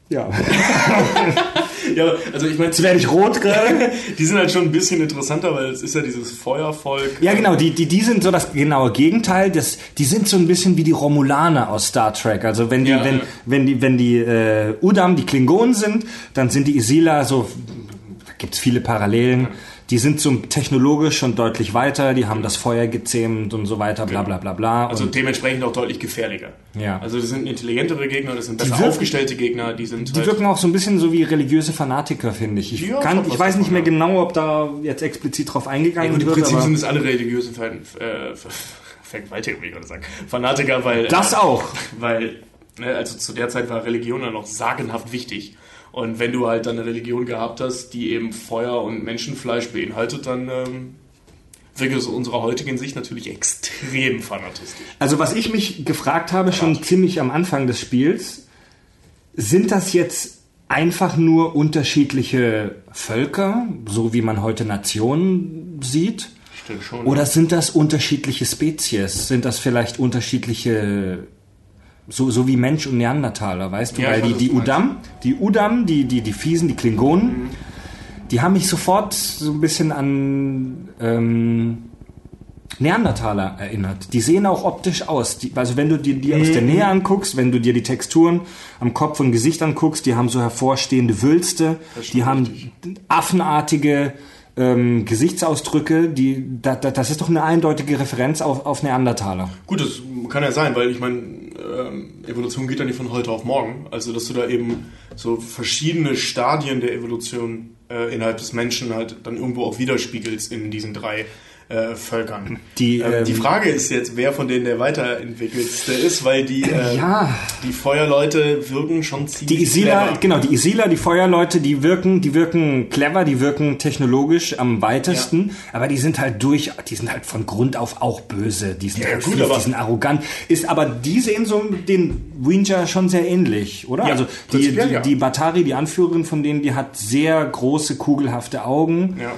B: Ja. [laughs]
A: ja, also ich meine,
B: Jetzt werde ich rot gerade. [laughs]
A: die sind halt schon ein bisschen interessanter, weil es ist ja dieses Feuervolk.
B: Ja, genau, die, die, die sind so das genaue Gegenteil. Das, die sind so ein bisschen wie die Romulaner aus Star Trek. Also wenn die,
A: Ja,
B: wenn,
A: ja.
B: wenn die, wenn die äh, Udam, die Klingonen sind, dann sind die Isila so, da gibt's viele Parallelen. Die sind so technologisch schon deutlich weiter, die haben das Feuer gezähmt und so weiter, bla bla bla bla.
A: Also dementsprechend auch deutlich gefährlicher.
B: Ja.
A: Also das sind intelligentere Gegner, das sind besser
B: wirken-
A: aufgestellte Gegner, die sind
B: die
A: halt,
B: wirken auch so ein bisschen so wie religiöse Fanatiker, finde ich. Ich,
A: Ja,
B: kann, ich weiß nicht mehr
A: ja.
B: genau, ob da jetzt explizit drauf
A: ja,
B: eingegangen
A: gut, im
B: wird.
A: Prinzip
B: aber
A: sind es alle religiösen Fan, äh, Ver- Vergewaltiger, will ich gerade sagen. Fanatiker, weil...
B: das auch. [laughs]
A: Weil, ne, also zu der Zeit war Religion ja noch sagenhaft wichtig. Und wenn du halt dann eine Religion gehabt hast, die eben Feuer und Menschenfleisch beinhaltet, dann ähm, wirkt es aus unserer heutigen Sicht natürlich extrem fanatistisch.
B: Also was ich mich gefragt habe, schon ziemlich am Anfang des Spiels, sind das jetzt einfach nur unterschiedliche Völker, so wie man heute Nationen sieht?
A: Schon.
B: Oder sind das unterschiedliche Spezies? Sind das vielleicht unterschiedliche, so, so wie Mensch und Neandertaler, weißt du?
A: Ja,
B: Weil die, die. Udam, die Udam, die, die, die Fiesen, die Klingonen, die haben mich sofort so ein bisschen an ähm, Neandertaler erinnert. Die sehen auch optisch aus. Die, also wenn du dir die aus der
A: Mhm.
B: Nähe anguckst, wenn du dir die Texturen am Kopf und Gesicht anguckst, die haben so hervorstehende Wülste, die haben
A: richtig.
B: affenartige ähm, Gesichtsausdrücke, die, da, da, das ist doch eine eindeutige Referenz auf, auf Neandertaler.
A: Gut, das kann ja sein, weil ich meine, ähm, Evolution geht ja nicht von heute auf morgen. Also, dass du da eben so verschiedene Stadien der Evolution äh, innerhalb des Menschen halt dann irgendwo auch widerspiegelst in diesen drei äh, Völkern.
B: Die,
A: ähm, die
B: ähm,
A: Frage ist jetzt, wer von denen der weiterentwickelste ist, weil die, äh,
B: Ja.
A: die Feuerleute wirken schon ziemlich
B: Die Isila,
A: clever.
B: genau, die Isila, die Feuerleute, die wirken, die wirken clever, die wirken technologisch am weitesten, aber die sind halt durch, die sind halt von Grund auf auch böse, die sind
A: Ja,
B: halt
A: gut,
B: fies, die sind arrogant, ist aber die sehen so den Ranger schon sehr ähnlich, oder?
A: Ja,
B: also die, die,
A: ja.
B: die Batari, die Anführerin von denen, die hat sehr große kugelhafte Augen,
A: Ja.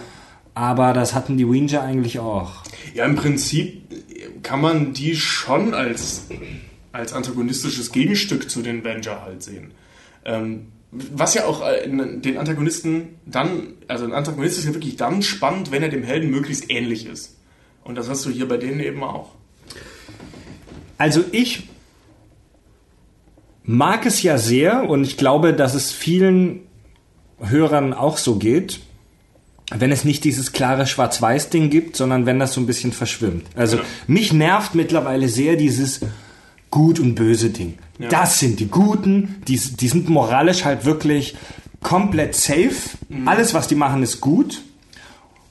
B: Aber das hatten die Ranger eigentlich auch.
A: Ja, im Prinzip kann man die schon als, als antagonistisches Gegenstück zu den Avenger halt sehen. Ähm, was ja auch äh, den Antagonisten dann, also ein Antagonist ist ja wirklich dann spannend, wenn er dem Helden möglichst ähnlich ist. Und das hast du hier bei denen eben auch.
B: Also ich mag es ja sehr und ich glaube, dass es vielen Hörern auch so geht, wenn es nicht dieses klare Schwarz-Weiß-Ding gibt, sondern wenn das so ein bisschen verschwimmt. Also
A: Ja.
B: mich nervt mittlerweile sehr dieses Gut und Böse Ding.
A: Ja.
B: Das sind die Guten, die, die sind moralisch halt wirklich komplett safe.
A: Mhm.
B: Alles, was die machen, ist gut.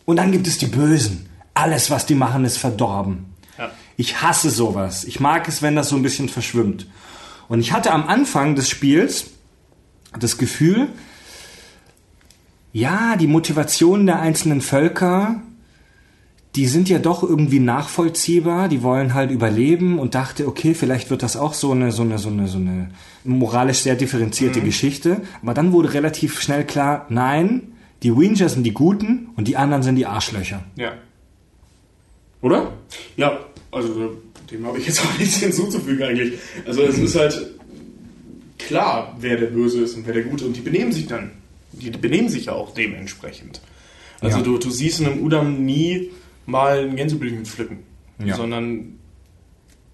B: Und dann gibt es die Bösen. Alles, was die machen, ist verdorben.
A: Ja.
B: Ich hasse sowas. Ich mag es, wenn das so ein bisschen verschwimmt. Und ich hatte am Anfang des Spiels das Gefühl, ja, die Motivationen der einzelnen Völker, die sind ja doch irgendwie nachvollziehbar, die wollen halt überleben und dachte, okay, vielleicht wird das auch so eine, so eine, so eine, so eine moralisch sehr differenzierte Geschichte. Aber dann wurde relativ schnell klar, nein, die Rangers sind die Guten und die anderen sind die Arschlöcher.
A: Ja.
B: Oder?
A: Ja, also dem habe ich jetzt auch [laughs] nichts hinzuzufügen eigentlich. Also es ist halt klar, wer der Böse ist und wer der Gute und die benehmen sich dann. Die benehmen sich ja auch dementsprechend. Also
B: Ja.
A: du, du siehst in einem Udam nie mal ein Gänseblümchen pflücken,
B: Ja.
A: sondern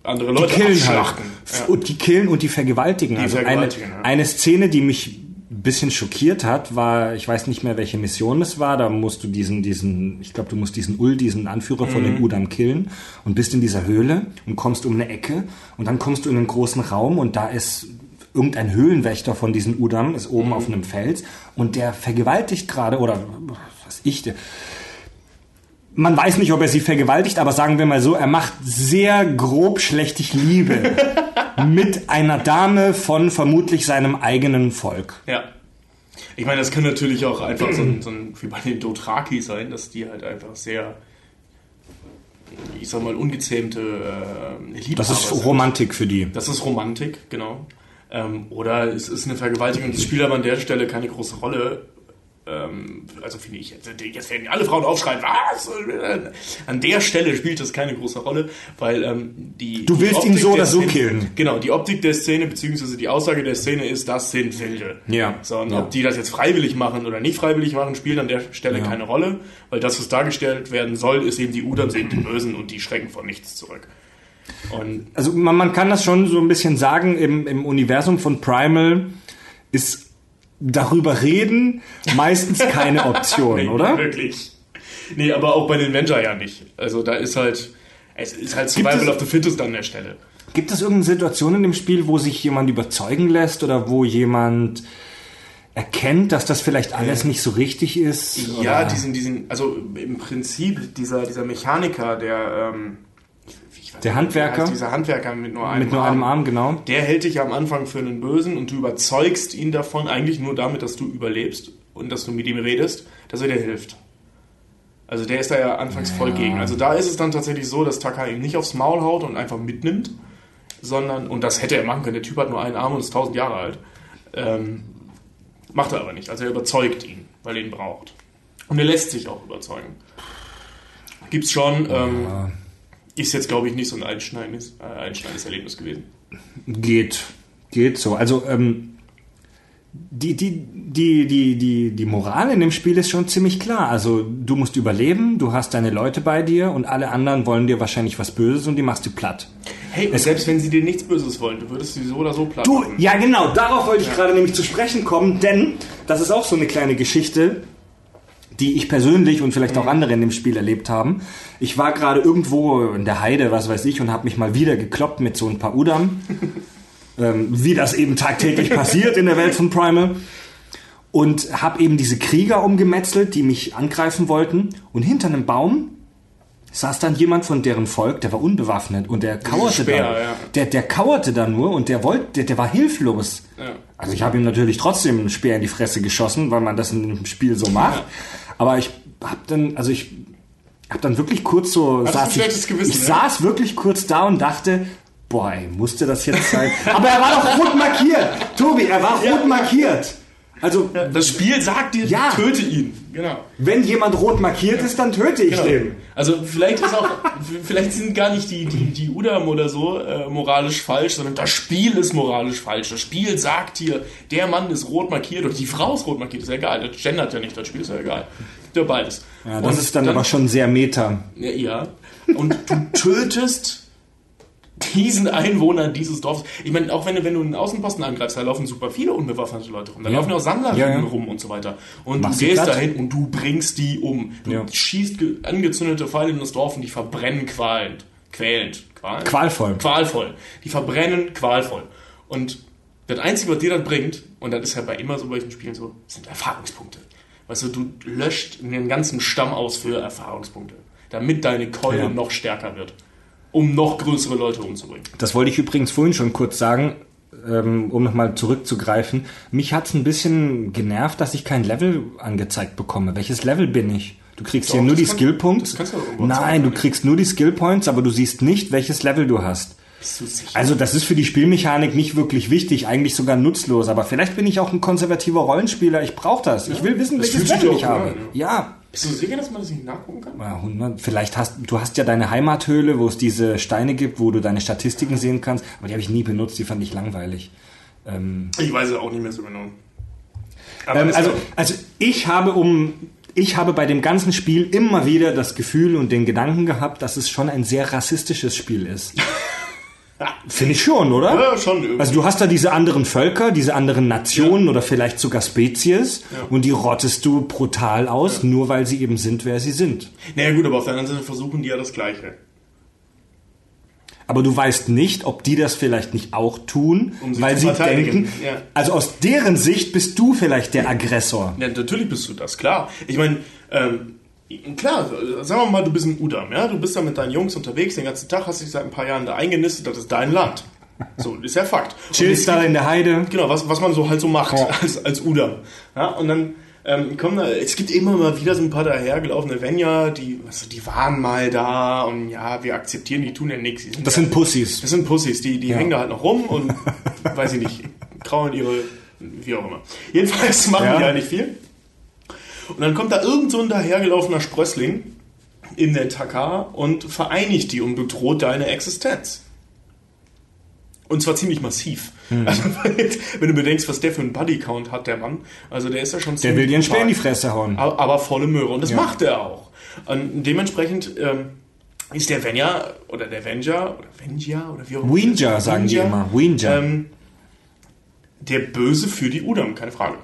A: andere
B: die
A: Leute
B: killen
A: abschlachten.
B: halt.
A: Ja.
B: Und die killen und die vergewaltigen.
A: Die
B: also
A: vergewaltigen,
B: eine, eine Szene, die mich ein bisschen schockiert hat, war, ich weiß nicht mehr, welche Mission es war, da musst du diesen, diesen, ich glaube, du musst diesen Ul, diesen Anführer von
A: Mhm.
B: den Udam killen und bist in dieser Höhle und kommst um eine Ecke und dann kommst du in einen großen Raum und da ist irgendein Höhlenwächter von diesen Udam, ist oben
A: Mhm.
B: auf einem Fels und der vergewaltigt gerade, oder was ich, der, man weiß nicht, ob er sie vergewaltigt, aber sagen wir mal so, er macht sehr grob schlechtig Liebe [laughs] mit einer Dame von vermutlich seinem eigenen Volk.
A: Ja. Ich meine, das kann natürlich auch einfach so ein, so ein wie bei den Dothraki sein, dass die halt einfach sehr, ich sag mal, ungezähmte äh, Liebhaber
B: Das ist. Romantik für die.
A: Das ist Romantik, genau. Ähm, oder es ist eine Vergewaltigung. Das spielt aber an der Stelle keine große Rolle, ähm, also finde ich, jetzt, jetzt werden alle Frauen aufschreien, was? An der Stelle spielt das keine große Rolle, weil ähm, die.
B: Du willst
A: die
B: ihn so
A: der
B: oder so
A: Szene,
B: killen.
A: Genau, die Optik der Szene, beziehungsweise die Aussage der Szene ist, das sind Wilde.
B: Ja.
A: So, und
B: Ja.
A: ob die das jetzt freiwillig machen oder nicht freiwillig machen, spielt an der Stelle
B: Ja.
A: keine Rolle, weil das, was dargestellt werden soll, ist eben die Udam sind die Bösen und die schrecken vor nichts zurück. Und
B: Also man, man kann das schon so ein bisschen sagen, im, im Universum von Primal ist darüber reden meistens keine [laughs] Option,
A: Nee,
B: oder?
A: Wirklich. Nee, aber auch bei den Venture ja nicht. Also da ist halt, es ist halt Survival
B: es-
A: of the Fittest an der Stelle.
B: Gibt es irgendeine Situation in dem Spiel, wo sich jemand überzeugen lässt oder wo jemand erkennt, dass das vielleicht alles nicht so richtig ist?
A: Ja,
B: oder?
A: diesen, diesen, also im Prinzip dieser, dieser Mechaniker, der, ähm,
B: Der Handwerker?
A: heißt Dieser Handwerker mit nur einem
B: mit nur einem Arm, genau.
A: Der hält dich am Anfang für einen Bösen und du überzeugst ihn davon, eigentlich nur damit, dass du überlebst und dass du mit ihm redest, dass er dir hilft. Also der ist da ja anfangs voll gegen. Also da ist es dann tatsächlich so, dass Taka ihm nicht aufs Maul haut und einfach mitnimmt, sondern, und das hätte er machen können, der Typ hat nur einen Arm und ist 1000 Jahre alt. Ähm, macht er aber nicht. Also er überzeugt ihn, weil er ihn braucht. Und er lässt sich auch überzeugen. Gibt's schon, ähm, ist jetzt glaube ich nicht so ein einschneidendes, äh, einschneidendes Erlebnis gewesen.
B: Geht. Geht so. Also, ähm, die, die, die, die, die, die Moral in dem Spiel ist schon ziemlich klar. Also, du musst überleben, du hast deine Leute bei dir und alle anderen wollen dir wahrscheinlich was Böses und die machst du platt.
A: Hey, und selbst wenn sie dir nichts Böses wollen, du würdest sie so oder so platt
B: Du,
A: machen.
B: ja genau, darauf wollte ich gerade nämlich zu sprechen kommen, denn das ist auch so eine kleine Geschichte, die ich persönlich und vielleicht auch andere in dem Spiel erlebt haben. Ich war gerade irgendwo in der Heide, was weiß ich, und habe mich mal wieder gekloppt mit so ein paar Udam, [laughs] ähm, wie das eben tagtäglich passiert in der Welt von Primal. Und habe eben diese Krieger umgemetzelt, die mich angreifen wollten. Und hinter einem Baum saß dann jemand von deren Volk, der war unbewaffnet und der kauerte
A: Speer,
B: da.
A: ja.
B: Der, der kauerte da nur und der wollte, der, der war hilflos.
A: Ja.
B: Also ich habe ihm natürlich trotzdem einen Speer in die Fresse geschossen, weil man das in dem Spiel so macht. Aber ich hab dann, also ich hab dann wirklich kurz so
A: ein
B: saß
A: schlechtes
B: ich,
A: Gewissen,
B: ich
A: ne?
B: saß wirklich kurz da und dachte, boah, ey, musste das jetzt sein? [laughs] Aber er war doch rot markiert. Tobi, er war rot markiert. Also,
A: Das Spiel sagt dir,
B: Ja.
A: töte ihn. Genau.
B: wenn jemand rot markiert ist, dann töte ich
A: genau.
B: den.
A: Also vielleicht ist auch, [laughs] vielleicht sind gar nicht die, die, die Udam oder so äh, moralisch falsch, sondern das Spiel ist moralisch falsch. Das Spiel sagt dir, der Mann ist rot markiert oder die Frau ist rot markiert, ist ja egal. Das gendert ja nicht, das Spiel ist ja egal. Ja, beides.
B: Ja, das
A: Und
B: ist dann, aber schon sehr meta.
A: Ja, ja. Und du [laughs] tötest diesen Einwohner dieses Dorfes. Ich meine, auch wenn du, wenn du einen Außenposten angreifst, da laufen super viele unbewaffnete Leute rum. Da
B: Ja.
A: laufen auch Sammler
B: Ja, ja.
A: rum und so weiter. Und
B: Machst
A: du gehst dahin und du bringst die um. Du schießt ge- angezündete Pfeile in das Dorf und die verbrennen qualend. Quälend. Qualend?
B: Qualvoll.
A: Qualvoll. Die verbrennen qualvoll. Und das Einzige, was dir das bringt, und das ist ja bei immer so solchen Spielen so, sind Erfahrungspunkte. Weißt du, du löscht den ganzen Stamm aus für Erfahrungspunkte, damit deine Keule noch stärker wird, um noch größere Leute umzubringen.
B: Das wollte ich übrigens vorhin schon kurz sagen, ähm, um nochmal zurückzugreifen. Mich hat's ein bisschen genervt, dass ich kein Level angezeigt bekomme. Welches Level bin ich? Du kriegst
A: Doch,
B: hier nur die
A: kann-
B: Skill Points.
A: das kannst du doch irgendwo
B: Nein, du kriegst nur die Skill Points, aber du siehst nicht, welches Level du hast. Also das ist für die Spielmechanik nicht wirklich wichtig, eigentlich sogar nutzlos. Aber vielleicht bin ich auch ein konservativer Rollenspieler. Ich brauche das. Ich will wissen, welches Level ich habe. Ja.
A: Bist du sicher, dass man das nicht nachgucken kann?
B: Ja, 100. Vielleicht hast du hast ja deine Heimathöhle, wo es diese Steine gibt, wo du deine Statistiken sehen kannst. Aber die habe ich nie benutzt. Die fand ich langweilig. Ähm,
A: Ich weiß es auch nicht mehr so genau.
B: Ähm, also, also ich habe um ich habe bei dem ganzen Spiel immer wieder das Gefühl und den Gedanken gehabt, dass es schon ein sehr rassistisches Spiel ist. [laughs] Finde ich schon, oder?
A: ja, schon irgendwie.
B: Also du hast da diese anderen Völker, diese anderen Nationen oder vielleicht sogar Spezies und die rottest du brutal aus, nur weil sie eben sind, wer sie sind.
A: naja gut, aber auf der anderen Seite versuchen die ja das Gleiche.
B: Aber du weißt nicht, ob die das vielleicht nicht auch tun,
A: Um
B: weil sie denken,
A: ja.
B: also aus deren Sicht bist du vielleicht der Aggressor.
A: Ja, natürlich bist du das, klar. Ich meine, ähm, klar, sagen wir mal, du bist ein Udam, ja? Du bist da mit deinen Jungs unterwegs den ganzen Tag, hast dich seit ein paar Jahren da eingenistet, das ist dein Land. So, ist ja Fakt.
B: Chillst da in der Heide.
A: Genau, was, was man so halt so macht
B: Ja.
A: als, als Udam. Ja, und dann ähm, kommen da, es gibt immer mal wieder so ein paar dahergelaufene Venja, die, also die waren mal da und ja, wir akzeptieren, die tun ja nichts.
B: Das
A: ja,
B: sind Pussys.
A: das sind Pussys, die, die
B: Ja.
A: hängen da halt noch rum und, [laughs] weiß ich nicht, kraulen ihre, wie auch immer. Jedenfalls machen die ja nicht viel. Und dann kommt da irgend so ein dahergelaufener Sprössling in der Takar und vereinigt die und bedroht deine Existenz. Und zwar ziemlich massiv.
B: Mhm.
A: Also, [laughs] wenn du bedenkst, was der für einen Bodycount hat, der Mann. Also der ist ja schon
B: Der will dir einen Speer in die Fresse hauen.
A: aber, aber volle Möhre. Und das
B: Ja.
A: macht er auch. Und dementsprechend ähm, ist der Venja oder der Venja oder Venja oder wie auch immer.
B: Winja, sagen die immer. Winja.
A: Ähm, der Böse für die Udam, keine Frage.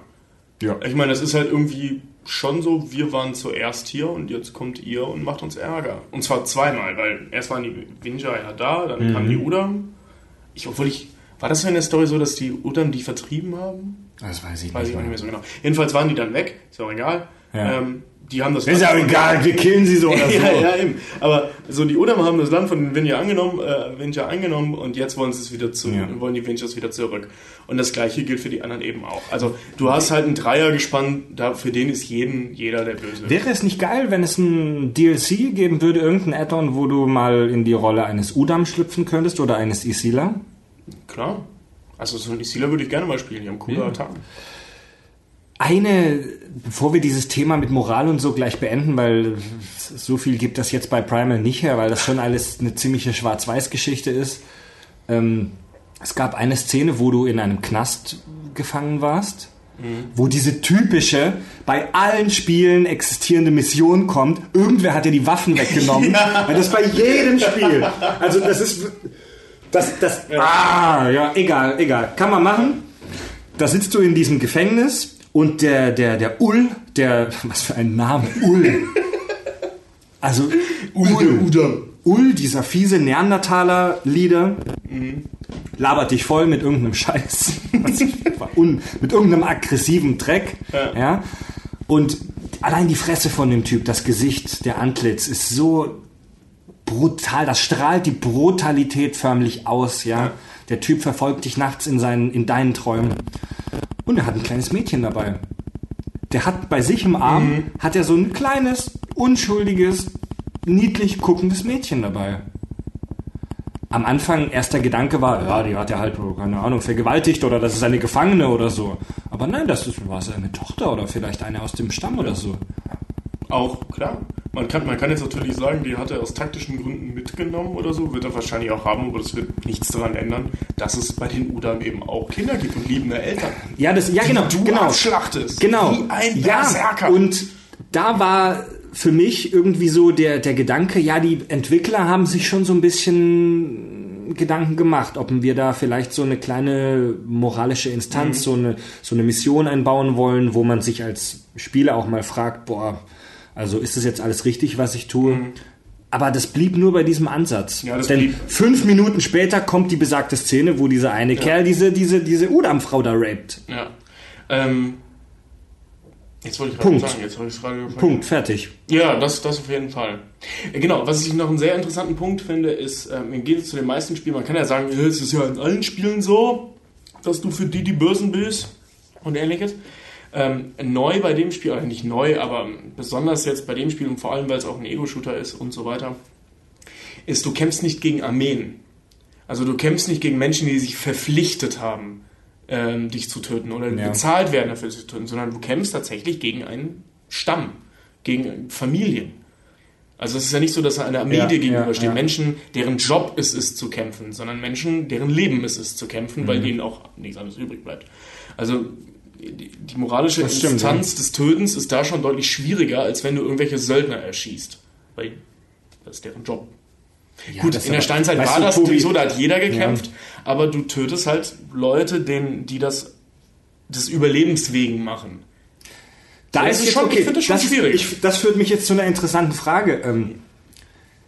B: ja.
A: Ich meine, das ist halt irgendwie schon so, wir waren zuerst hier und jetzt kommt ihr und macht uns Ärger. Und zwar zweimal, weil erst waren die Vinja ja da, dann
B: Mhm.
A: kamen die Udam. Ich, obwohl ich, war das in der Story so, dass die Udam die vertrieben haben?
B: Das weiß ich
A: Weiß
B: nicht.
A: ich nicht
B: mehr.
A: mehr so genau. Jedenfalls waren die dann weg, ist ja auch egal.
B: Ja.
A: Ähm, die haben das
B: Ist ja auch egal, wir killen sie so oder [laughs] so.
A: ja, ja, eben. Aber so die Udam haben das Land von den Vinja angenommen, äh, Vinja eingenommen und jetzt wollen sie es wieder zu,
B: Ja.
A: wollen die Vinjas wieder zurück. Und das gleiche gilt für die anderen eben auch. Also du hast halt einen Dreier gespannt, da für den ist jeden, jeder der Böse.
B: Wäre es nicht geil, wenn es ein DLC geben würde, irgendein Add-on, wo du mal in die Rolle eines Udam schlüpfen könntest oder eines Isila?
A: Klar. Also so ein Isila würde ich gerne mal spielen, die haben coole
B: Ja.
A: Attacken.
B: Eine, bevor wir dieses Thema mit Moral und so gleich beenden, weil so viel gibt das jetzt bei Primal nicht her, weil das schon alles eine ziemliche Schwarz-Weiß-Geschichte ist. Ähm, es gab eine Szene, wo du in einem Knast gefangen warst, wo diese typische, bei allen Spielen existierende Mission kommt. Irgendwer hat dir die Waffen weggenommen. [laughs] Weil das bei jedem Spiel. Also das ist, das, das, ah, ja, egal, egal. Kann man machen. Da sitzt du in diesem Gefängnis und der, der, der Ull, der, [laughs] was für ein Name, Ull. Also, Ull,
A: Udam.
B: Ull, dieser fiese Neandertaler-Leader, labert dich voll mit irgendeinem Scheiß. [laughs] Mit irgendeinem aggressiven Dreck.
A: Ja.
B: Ja. Und allein die Fresse von dem Typ, das Gesicht, der Antlitz ist so brutal, das strahlt die Brutalität förmlich aus, ja.
A: Ja.
B: Der Typ verfolgt dich nachts in seinen, in deinen Träumen. Und er hat ein kleines Mädchen dabei. Der hat bei sich im Arm, hat er so ein kleines, unschuldiges, niedlich guckendes Mädchen dabei. Am Anfang erster Gedanke war, ja, die hat er halt, keine Ahnung, vergewaltigt oder das ist eine Gefangene oder so. Aber nein, das ist, war seine Tochter oder vielleicht eine aus dem Stamm oder so.
A: Auch, klar. Man kann, man kann jetzt natürlich sagen, die hat er aus taktischen Gründen mitgenommen oder so, wird er wahrscheinlich auch haben, aber das wird nichts daran ändern, dass es bei den Udam eben auch Kinder gibt und liebende Eltern.
B: Ja, das, ja, genau,
A: die du
B: genau.
A: abschlachtest.
B: Genau.
A: Wie ein
B: ja,
A: Berserker.
B: und da war für mich irgendwie so der, der Gedanke, ja, die Entwickler haben sich schon so ein bisschen Gedanken gemacht, ob wir da vielleicht so eine kleine moralische Instanz, so, eine, so eine Mission einbauen wollen, wo man sich als Spieler auch mal fragt, boah, also ist das jetzt alles richtig, was ich tue? Aber das blieb nur bei diesem Ansatz.
A: Ja,
B: Denn
A: blieb.
B: fünf Minuten später kommt die besagte Szene, wo dieser eine Kerl diese, diese, diese Udam-Frau da raped.
A: Ja. Ähm, jetzt wollte ich gerade
B: Punkt.
A: sagen, jetzt habe ich es gerade gefragt.
B: Punkt, fertig.
A: Ja, das, das auf jeden Fall. Äh, Genau, was ich noch einen sehr interessanten Punkt finde, ist, ähm, im Gegensatz zu den meisten Spielen, man kann ja sagen, ja, es ist ja in allen Spielen so, dass du für die die Bösen bist und ähnliches. Ähm, neu bei dem Spiel, oder nicht neu, aber besonders jetzt bei dem Spiel und vor allem, weil es auch ein Ego-Shooter ist und so weiter, ist, du kämpfst nicht gegen Armeen. Also du kämpfst nicht gegen Menschen, die sich verpflichtet haben, ähm, dich zu töten oder
B: Ja.
A: bezahlt werden dafür, dich zu töten, sondern du kämpfst tatsächlich gegen einen Stamm, gegen Familien. Also es ist ja nicht so, dass eine Armee
B: Ja,
A: dir gegenübersteht.
B: ja, ja.
A: Menschen, deren Job es ist zu kämpfen, sondern Menschen, deren Leben es ist zu kämpfen,
B: Mhm.
A: weil denen auch nichts anderes übrig bleibt. Also die, die moralische
B: Das stimmt,
A: Instanz des Tötens ist da schon deutlich schwieriger, als wenn du irgendwelche Söldner erschießt. Weil das ist deren Job.
B: Ja,
A: Gut,
B: das
A: in der Steinzeit war
B: du,
A: das
B: Tobi,
A: sowieso, da hat jeder gekämpft, aber du tötest halt Leute, denen, die das des Überlebens wegen machen.
B: Da
A: Das
B: ist jetzt,
A: schon-
B: okay,
A: ich finde das schon schwierig.
B: Ich, das führt mich jetzt zu einer interessanten Frage. Ähm,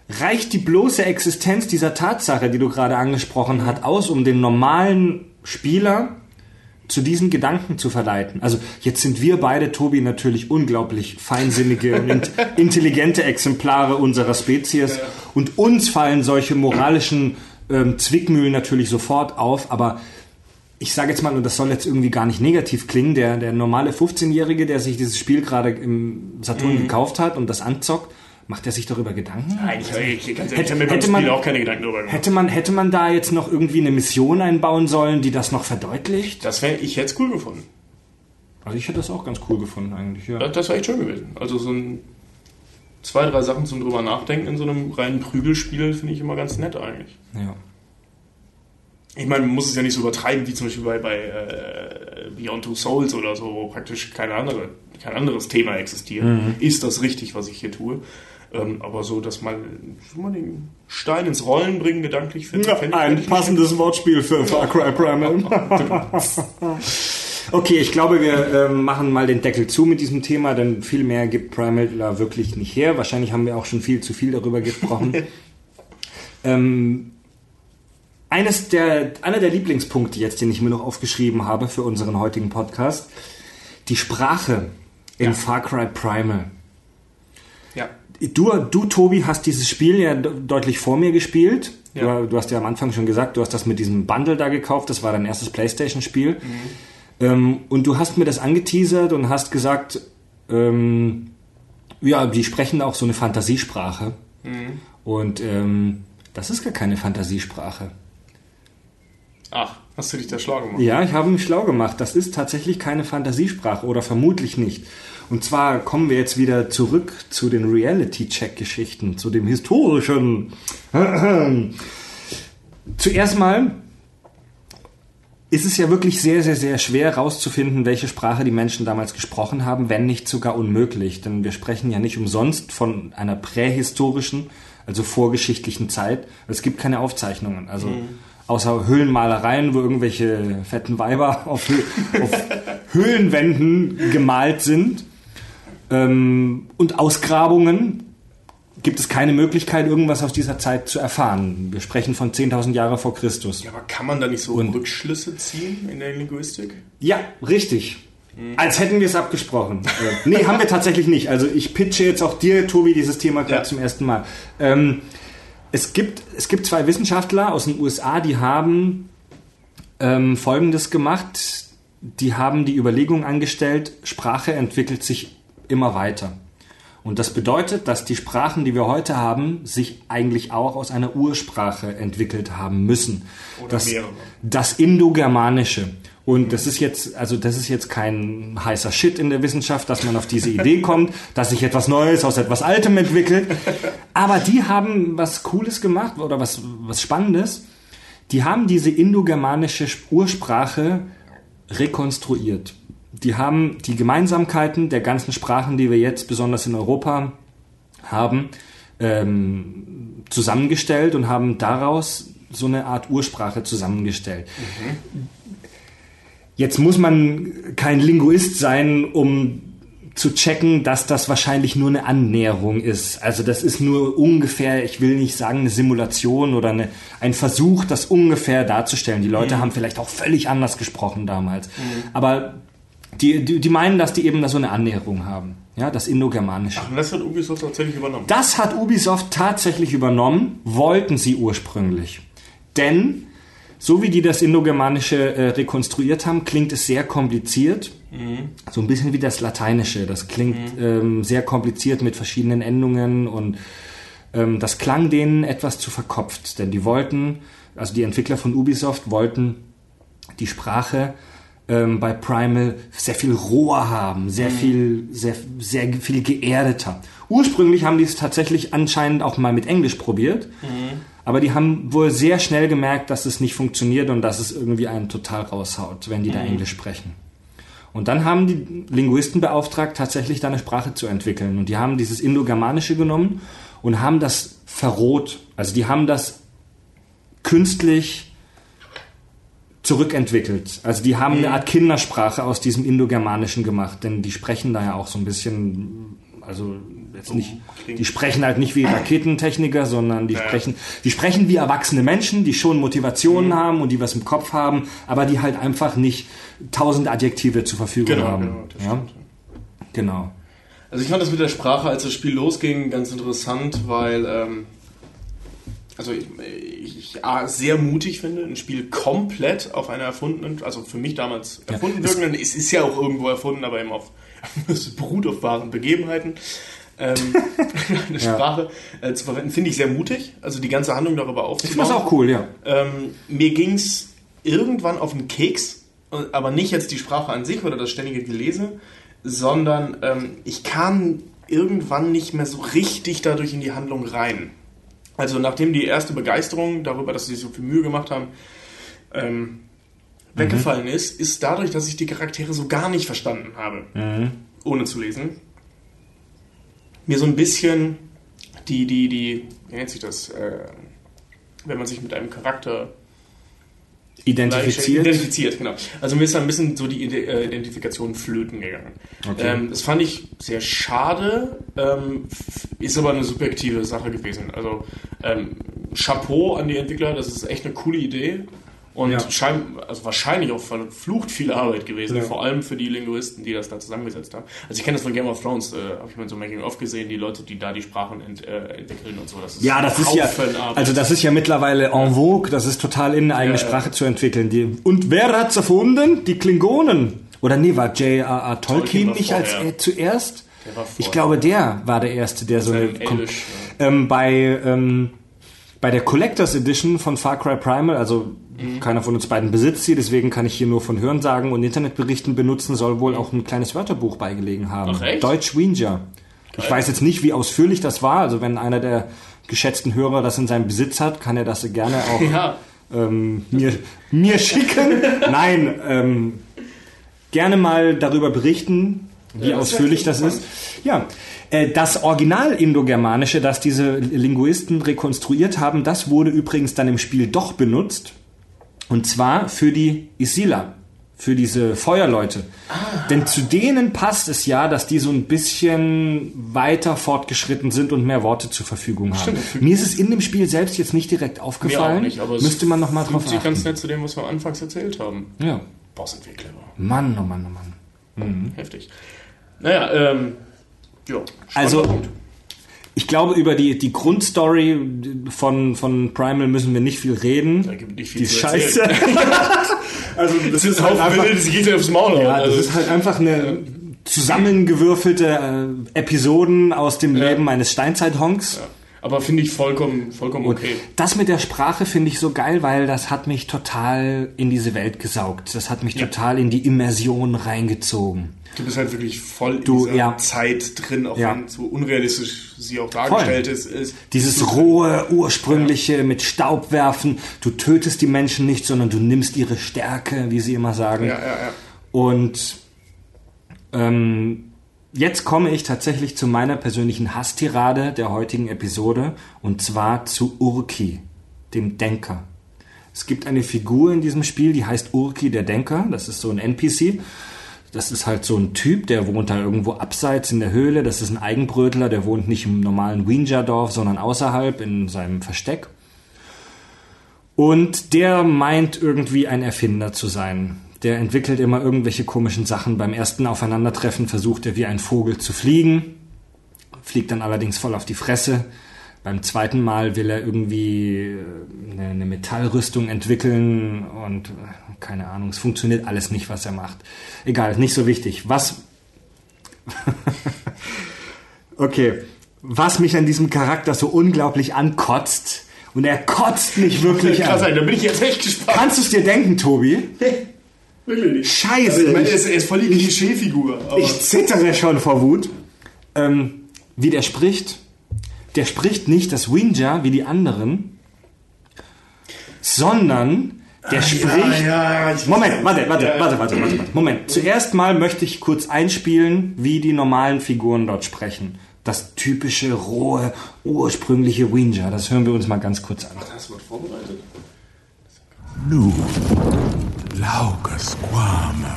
B: reicht die bloße Existenz dieser Tatsache, die du gerade angesprochen hast, aus, um den normalen Spieler zu diesen Gedanken zu verleiten? Also jetzt sind wir beide, Tobi, natürlich unglaublich feinsinnige und int- [laughs] intelligente Exemplare unserer Spezies und uns fallen solche moralischen ähm, Zwickmühlen natürlich sofort auf, aber ich sage jetzt mal, und das soll jetzt irgendwie gar nicht negativ klingen, der, der normale 15-Jährige, der sich dieses Spiel gerade im Saturn
A: Mhm.
B: gekauft hat und das anzockt, macht er sich darüber Gedanken?
A: Nein, ich, ich, ganz ehrlich,
B: Hätte-
A: mir beim
B: hätte
A: Spiel
B: man-
A: auch keine Gedanken darüber gemacht.
B: Hätte man, hätte man da jetzt noch irgendwie eine Mission einbauen sollen, die das noch verdeutlicht?
A: Das wäre ich jetzt cool gefunden.
B: Also ich hätte das auch ganz cool gefunden eigentlich, ja.
A: Das, das war echt schön gewesen. Also so ein zwei, drei Sachen zum drüber nachdenken in so einem reinen Prügelspiel finde ich immer ganz nett eigentlich.
B: Ja.
A: Ich meine, man muss es ja nicht so übertreiben, wie zum Beispiel bei, bei äh, Beyond Two Souls oder so, wo praktisch keine andere, kein anderes Thema existiert.
B: Mhm.
A: Ist das richtig, was ich hier tue? Ähm, aber so, dass man, mal den Stein ins Rollen bringen, gedanklich finde
B: Ja,
A: fänd
B: ein
A: ich
B: passendes Wortspiel für Far Cry Primal. [laughs] okay, ich glaube, wir ähm, machen mal den Deckel zu mit diesem Thema, denn viel mehr gibt Primal da wirklich nicht her. Wahrscheinlich haben wir auch schon viel zu viel darüber gesprochen. [laughs] ähm, eines der, einer der Lieblingspunkte jetzt, den ich mir noch aufgeschrieben habe für unseren heutigen Podcast, die Sprache in
A: Ja.
B: Far Cry Primal.
A: Ja.
B: Du, du, Tobi, hast dieses Spiel ja de- deutlich vor mir gespielt.
A: Ja.
B: Du, du hast ja am Anfang schon gesagt, du hast das mit diesem Bundle da gekauft. Das war dein erstes Playstation-Spiel. Ähm, und du hast mir das angeteasert und hast gesagt, ähm, ja, die sprechen auch so eine Fantasiesprache. Und ähm, das ist gar keine Fantasiesprache.
A: Ach, hast du dich da schlau gemacht?
B: Ja, ich habe mich schlau gemacht. Das ist tatsächlich keine Fantasiesprache oder vermutlich nicht. Und zwar kommen wir jetzt wieder zurück zu den Reality-Check-Geschichten, zu dem historischen. [clears throat] Zuerst mal ist es ja wirklich sehr, sehr, sehr schwer herauszufinden, welche Sprache die Menschen damals gesprochen haben, wenn nicht sogar unmöglich. Denn wir sprechen ja nicht umsonst von einer prähistorischen, also vorgeschichtlichen Zeit. Es gibt keine Aufzeichnungen. Also außer Höhlenmalereien, wo irgendwelche fetten Weiber auf, auf [laughs] Höhlenwänden gemalt sind. Ähm, und Ausgrabungen gibt es keine Möglichkeit, irgendwas aus dieser Zeit zu erfahren. Wir sprechen von 10.000 Jahre vor Christus.
A: Ja, aber kann man da nicht so
B: Und-
A: Rückschlüsse ziehen in der Linguistik?
B: Ja, richtig. Als hätten wir es abgesprochen. äh, [laughs] nee, haben wir tatsächlich nicht. Also ich pitche jetzt auch dir, Tobi, dieses Thema gerade
A: Ja.
B: zum ersten Mal. Ähm, es, gibt, es gibt zwei Wissenschaftler aus den USA, die haben ähm, Folgendes gemacht. Die haben die Überlegung angestellt, Sprache entwickelt sich immer weiter. Und das bedeutet, dass die Sprachen, die wir heute haben, sich eigentlich auch aus einer Ursprache entwickelt haben müssen.
A: Oder
B: das,
A: mehrere.
B: das Indogermanische. Und das ist jetzt, also das ist jetzt kein heißer Shit in der Wissenschaft, dass man auf diese [laughs] Idee kommt, dass sich etwas Neues aus etwas Altem entwickelt. Aber die haben was Cooles gemacht oder was, was Spannendes. Die haben diese indogermanische Ursprache rekonstruiert. Die haben die Gemeinsamkeiten der ganzen Sprachen, die wir jetzt besonders in Europa haben, ähm, zusammengestellt und haben daraus so eine Art Ursprache zusammengestellt. Jetzt muss man kein Linguist sein, um zu checken, dass das wahrscheinlich nur eine Annäherung ist. Also das ist nur ungefähr, ich will nicht sagen eine Simulation oder eine, ein Versuch, das ungefähr darzustellen. Die Leute haben vielleicht auch völlig anders gesprochen damals. Aber die, die, die meinen, dass die eben da so eine Annäherung haben. Ja, das Indogermanische.
A: Ach, das hat Ubisoft tatsächlich übernommen.
B: Das hat Ubisoft tatsächlich übernommen, wollten sie ursprünglich. Denn, so wie die das Indogermanische äh, rekonstruiert haben, klingt es sehr kompliziert. So ein bisschen wie das Lateinische. Das klingt ähm, sehr kompliziert mit verschiedenen Endungen und ähm, das klang denen etwas zu verkopft. Denn die wollten, also die Entwickler von Ubisoft wollten die Sprache ähm, bei Primal sehr viel roher haben, sehr viel, sehr, sehr viel geerdeter. Ursprünglich haben die es tatsächlich anscheinend auch mal mit Englisch probiert, aber die haben wohl sehr schnell gemerkt, dass es nicht funktioniert und dass es irgendwie einen total raushaut, wenn die da Englisch sprechen. Und dann haben die Linguisten beauftragt, tatsächlich da eine Sprache zu entwickeln. Und die haben dieses Indogermanische genommen und haben das verroht. Also die haben das künstlich zurückentwickelt. Also die haben eine Art Kindersprache aus diesem Indogermanischen gemacht, denn die sprechen da ja auch so ein bisschen, also jetzt nicht, die sprechen halt nicht wie Raketentechniker, sondern die
A: Ja.
B: sprechen, die sprechen wie erwachsene Menschen, die schon Motivationen haben und die was im Kopf haben, aber die halt einfach nicht tausend Adjektive zur Verfügung
A: Genau,
B: haben.
A: genau,
B: ja? Genau.
A: Also ich fand das mit der Sprache, als das Spiel losging, ganz interessant, weil ähm, also ich, ich A, sehr mutig finde, ein Spiel komplett auf einer erfundenen, also für mich damals
B: Ja,
A: erfunden
B: es-
A: wirkenden, es ist ja auch irgendwo erfunden, aber eben auf [laughs] es beruht auf wahren Begebenheiten. Ähm, [laughs] eine
B: Ja.
A: Sprache äh, zu verwenden, finde ich sehr mutig. Also die ganze Handlung darüber
B: Ich
A: aufzubauen.
B: finde das auch cool, ja.
A: Ähm, mir ging es irgendwann auf den Keks, aber nicht jetzt die Sprache an sich oder das ständige Gelese, sondern ähm, ich kam irgendwann nicht mehr so richtig dadurch in die Handlung rein. Also nachdem die erste Begeisterung darüber, dass sie sich so viel Mühe gemacht haben, ähm, weggefallen ist, ist dadurch, dass ich die Charaktere so gar nicht verstanden habe, ohne zu lesen, mir so ein bisschen die, die, die, wie nennt sich das, äh, wenn man sich mit einem Charakter
B: Identifiziert.
A: Identifiziert, genau. Also mir ist da ein bisschen so die äh, Identifikation flöten gegangen.
B: Okay.
A: Ähm, das fand ich sehr schade, ähm, ist aber eine subjektive Sache gewesen. Also ähm, Chapeau an die Entwickler, das ist echt eine coole Idee. Und
B: Ja.
A: schein, also wahrscheinlich auch verflucht viel Arbeit gewesen,
B: Ja.
A: vor allem für die Linguisten, die das da zusammengesetzt haben. Also ich kenne das von Game of Thrones, äh, habe ich mal so Making-of gesehen, die Leute, die da die Sprachen ent, äh, entwickeln und so. Das
B: Ja, das ist ja,
A: Arbeit.
B: also das ist ja mittlerweile en vogue, das ist total in, eine eigene
A: Ja.
B: Sprache zu entwickeln. Die, und wer hat's erfunden? Die Klingonen. Oder nee, war J.R.R. Tolkien, nicht als er zuerst?
A: Der war
B: Ich glaube, der war der Erste, der so eine...
A: Elish,
B: ähm, bei, ähm, bei der Collectors Edition von Far Cry Primal, also
A: Mhm.
B: keiner von uns beiden besitzt sie, deswegen kann ich hier nur von Hörensagen und Internetberichten benutzen, soll wohl auch ein kleines Wörterbuch beigelegen haben.
A: Ach, echt?
B: Deutsch Winja. Ich weiß jetzt nicht, wie ausführlich das war. Also wenn einer der geschätzten Hörer das in seinem Besitz hat, kann er das gerne auch [laughs]
A: Ja,
B: ähm, mir, mir schicken. Nein, ähm, gerne mal darüber berichten, wie
A: Ja, das
B: ausführlich das ist. Ja, äh, das Original Indogermanische, das diese Linguisten rekonstruiert haben, das wurde übrigens dann im Spiel doch benutzt. Und zwar für die Isila, für diese Feuerleute.
A: Ah.
B: Denn zu denen passt es ja, dass die so ein bisschen weiter fortgeschritten sind und mehr Worte zur Verfügung haben.
A: Stimmt.
B: Mir ist es in dem Spiel selbst jetzt nicht direkt
A: mir
B: aufgefallen.
A: auch nicht, aber es
B: Müsste man noch mal
A: fügt
B: drauf
A: sich ganz
B: achten.
A: nett zu dem, was wir anfangs erzählt haben.
B: Ja.
A: Boah, sind wir clever.
B: Mann, oh Mann, oh Mann.
A: Heftig. Naja, ähm, ja.
B: Also-
A: Punkt.
B: Ich glaube, über die, die Grundstory von, von Primal müssen wir nicht viel reden.
A: Da gibt nicht viel
B: die
A: zu
B: scheiße. [laughs] also das
A: Das ist halt einfach, das geht aufs Maul.
B: ja,
A: also,
B: das ist halt einfach eine zusammengewürfelte äh, Episoden aus dem Leben eines Steinzeithonks.
A: Aber finde ich vollkommen, vollkommen
B: Und
A: okay.
B: das mit der Sprache finde ich so geil, weil das hat mich total in diese Welt gesaugt. Das hat mich total in die Immersion reingezogen.
A: Du bist halt wirklich voll in
B: Du,
A: dieser
B: ja.
A: Zeit drin, auch
B: Ja.
A: wenn so unrealistisch sie auch dargestellt ist, ist.
B: Dieses rohe, ursprüngliche mit Staub werfen. Du tötest die Menschen nicht, sondern du nimmst ihre Stärke, wie sie immer sagen.
A: Ja, ja, ja.
B: Und ähm, jetzt komme ich tatsächlich zu meiner persönlichen Hasstirade der heutigen Episode und zwar zu Urki, dem Denker. Es gibt eine Figur in diesem Spiel, die heißt Urki der Denker. Das ist so ein NPC. Das ist halt so ein Typ, der wohnt da irgendwo abseits in der Höhle. Das ist ein Eigenbrötler, der wohnt nicht im normalen Winja-Dorf, sondern außerhalb in seinem Versteck. Und der meint irgendwie ein Erfinder zu sein. Der entwickelt immer irgendwelche komischen Sachen. Beim ersten Aufeinandertreffen versucht er wie ein Vogel zu fliegen, fliegt dann allerdings voll auf die Fresse. Beim zweiten Mal will er irgendwie äh, eine, Metallrüstung entwickeln und äh, keine Ahnung, es funktioniert alles nicht, was er macht. Egal, nicht so wichtig. Was. [laughs] okay. Was mich an diesem Charakter so unglaublich ankotzt, und er kotzt mich wirklich
A: Krass,
B: an.
A: da bin ich jetzt echt gespannt.
B: Kannst du es dir denken, Tobi? [laughs]
A: Wirklich nicht.
B: Scheiße.
A: Also, ich meine, er ist, er ist voll die Klischeefigur.
B: Ich zittere schon vor Wut. Ähm, wie der spricht. Der spricht nicht das Winja wie die anderen, sondern der spricht.
A: Ja, ja,
B: Moment, warte, warte,
A: Ja,
B: warte, warte, warte, warte. Moment. Zuerst mal möchte ich kurz einspielen, wie die normalen Figuren dort sprechen. Das typische, rohe, ursprüngliche Winja. Das hören wir uns mal ganz kurz an.
A: Hast du was vorbereitet?
D: Nu, laucas quama.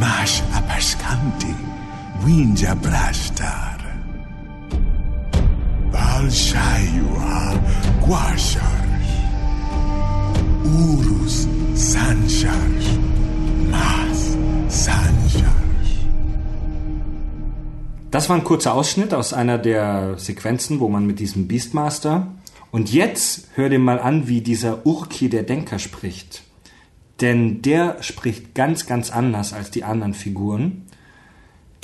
D: Mas apascanti, winja brastar. Valshaiua guashars. Urus sanchars. Mas sanchars.
B: Das war ein kurzer Ausschnitt aus einer der Sequenzen, wo man mit diesem Beastmaster. Und jetzt hör dir mal an, wie dieser Urki der Denker spricht. Denn der spricht ganz, ganz anders als die anderen Figuren.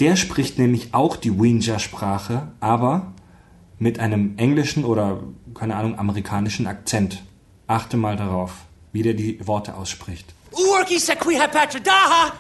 B: Der spricht nämlich auch die Winja-Sprache, aber mit einem englischen oder, keine Ahnung, amerikanischen Akzent. Achte mal darauf, wie der die Worte ausspricht.
E: Urki Sequi Patradaha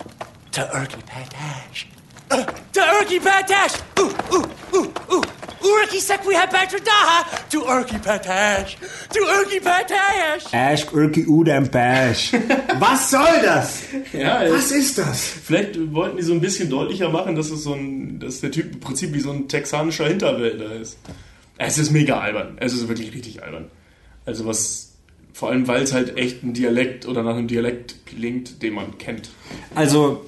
E: Urki Patash. To Urki Patash. Uh, uh, uh, uh. Urki Patradaha to Urki Patash. To Urki Patash.
B: Ask Urki Udam Bash. [laughs] Was soll das?
A: Ja,
B: Was ist das?
A: Vielleicht wollten die so ein bisschen deutlicher machen, dass es so ein, dass der Typ im Prinzip wie so ein texanischer Hinterwäldler ist. Es ist mega albern. Es ist wirklich richtig albern. Also was, vor allem weil es halt echt ein Dialekt oder nach einem Dialekt klingt, den man kennt.
B: Also,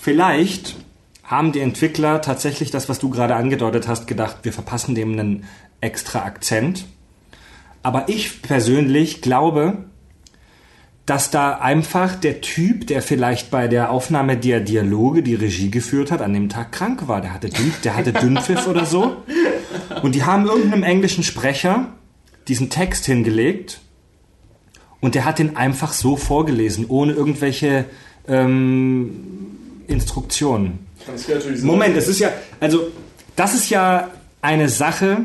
B: vielleicht haben die Entwickler tatsächlich das, was du gerade angedeutet hast, gedacht, wir verpassen dem einen extra Akzent. Aber ich persönlich glaube, dass da einfach der Typ, der vielleicht bei der Aufnahme der Dialoge die Regie geführt hat, an dem Tag krank war. Der hatte, Dünn, der hatte Dünnpfiff oder so. Und die haben irgendeinem englischen Sprecher diesen Text hingelegt und der hat den einfach so vorgelesen, ohne irgendwelche ähm, Instruktionen.
A: Das
B: Moment, es ist ja, also das ist ja eine Sache,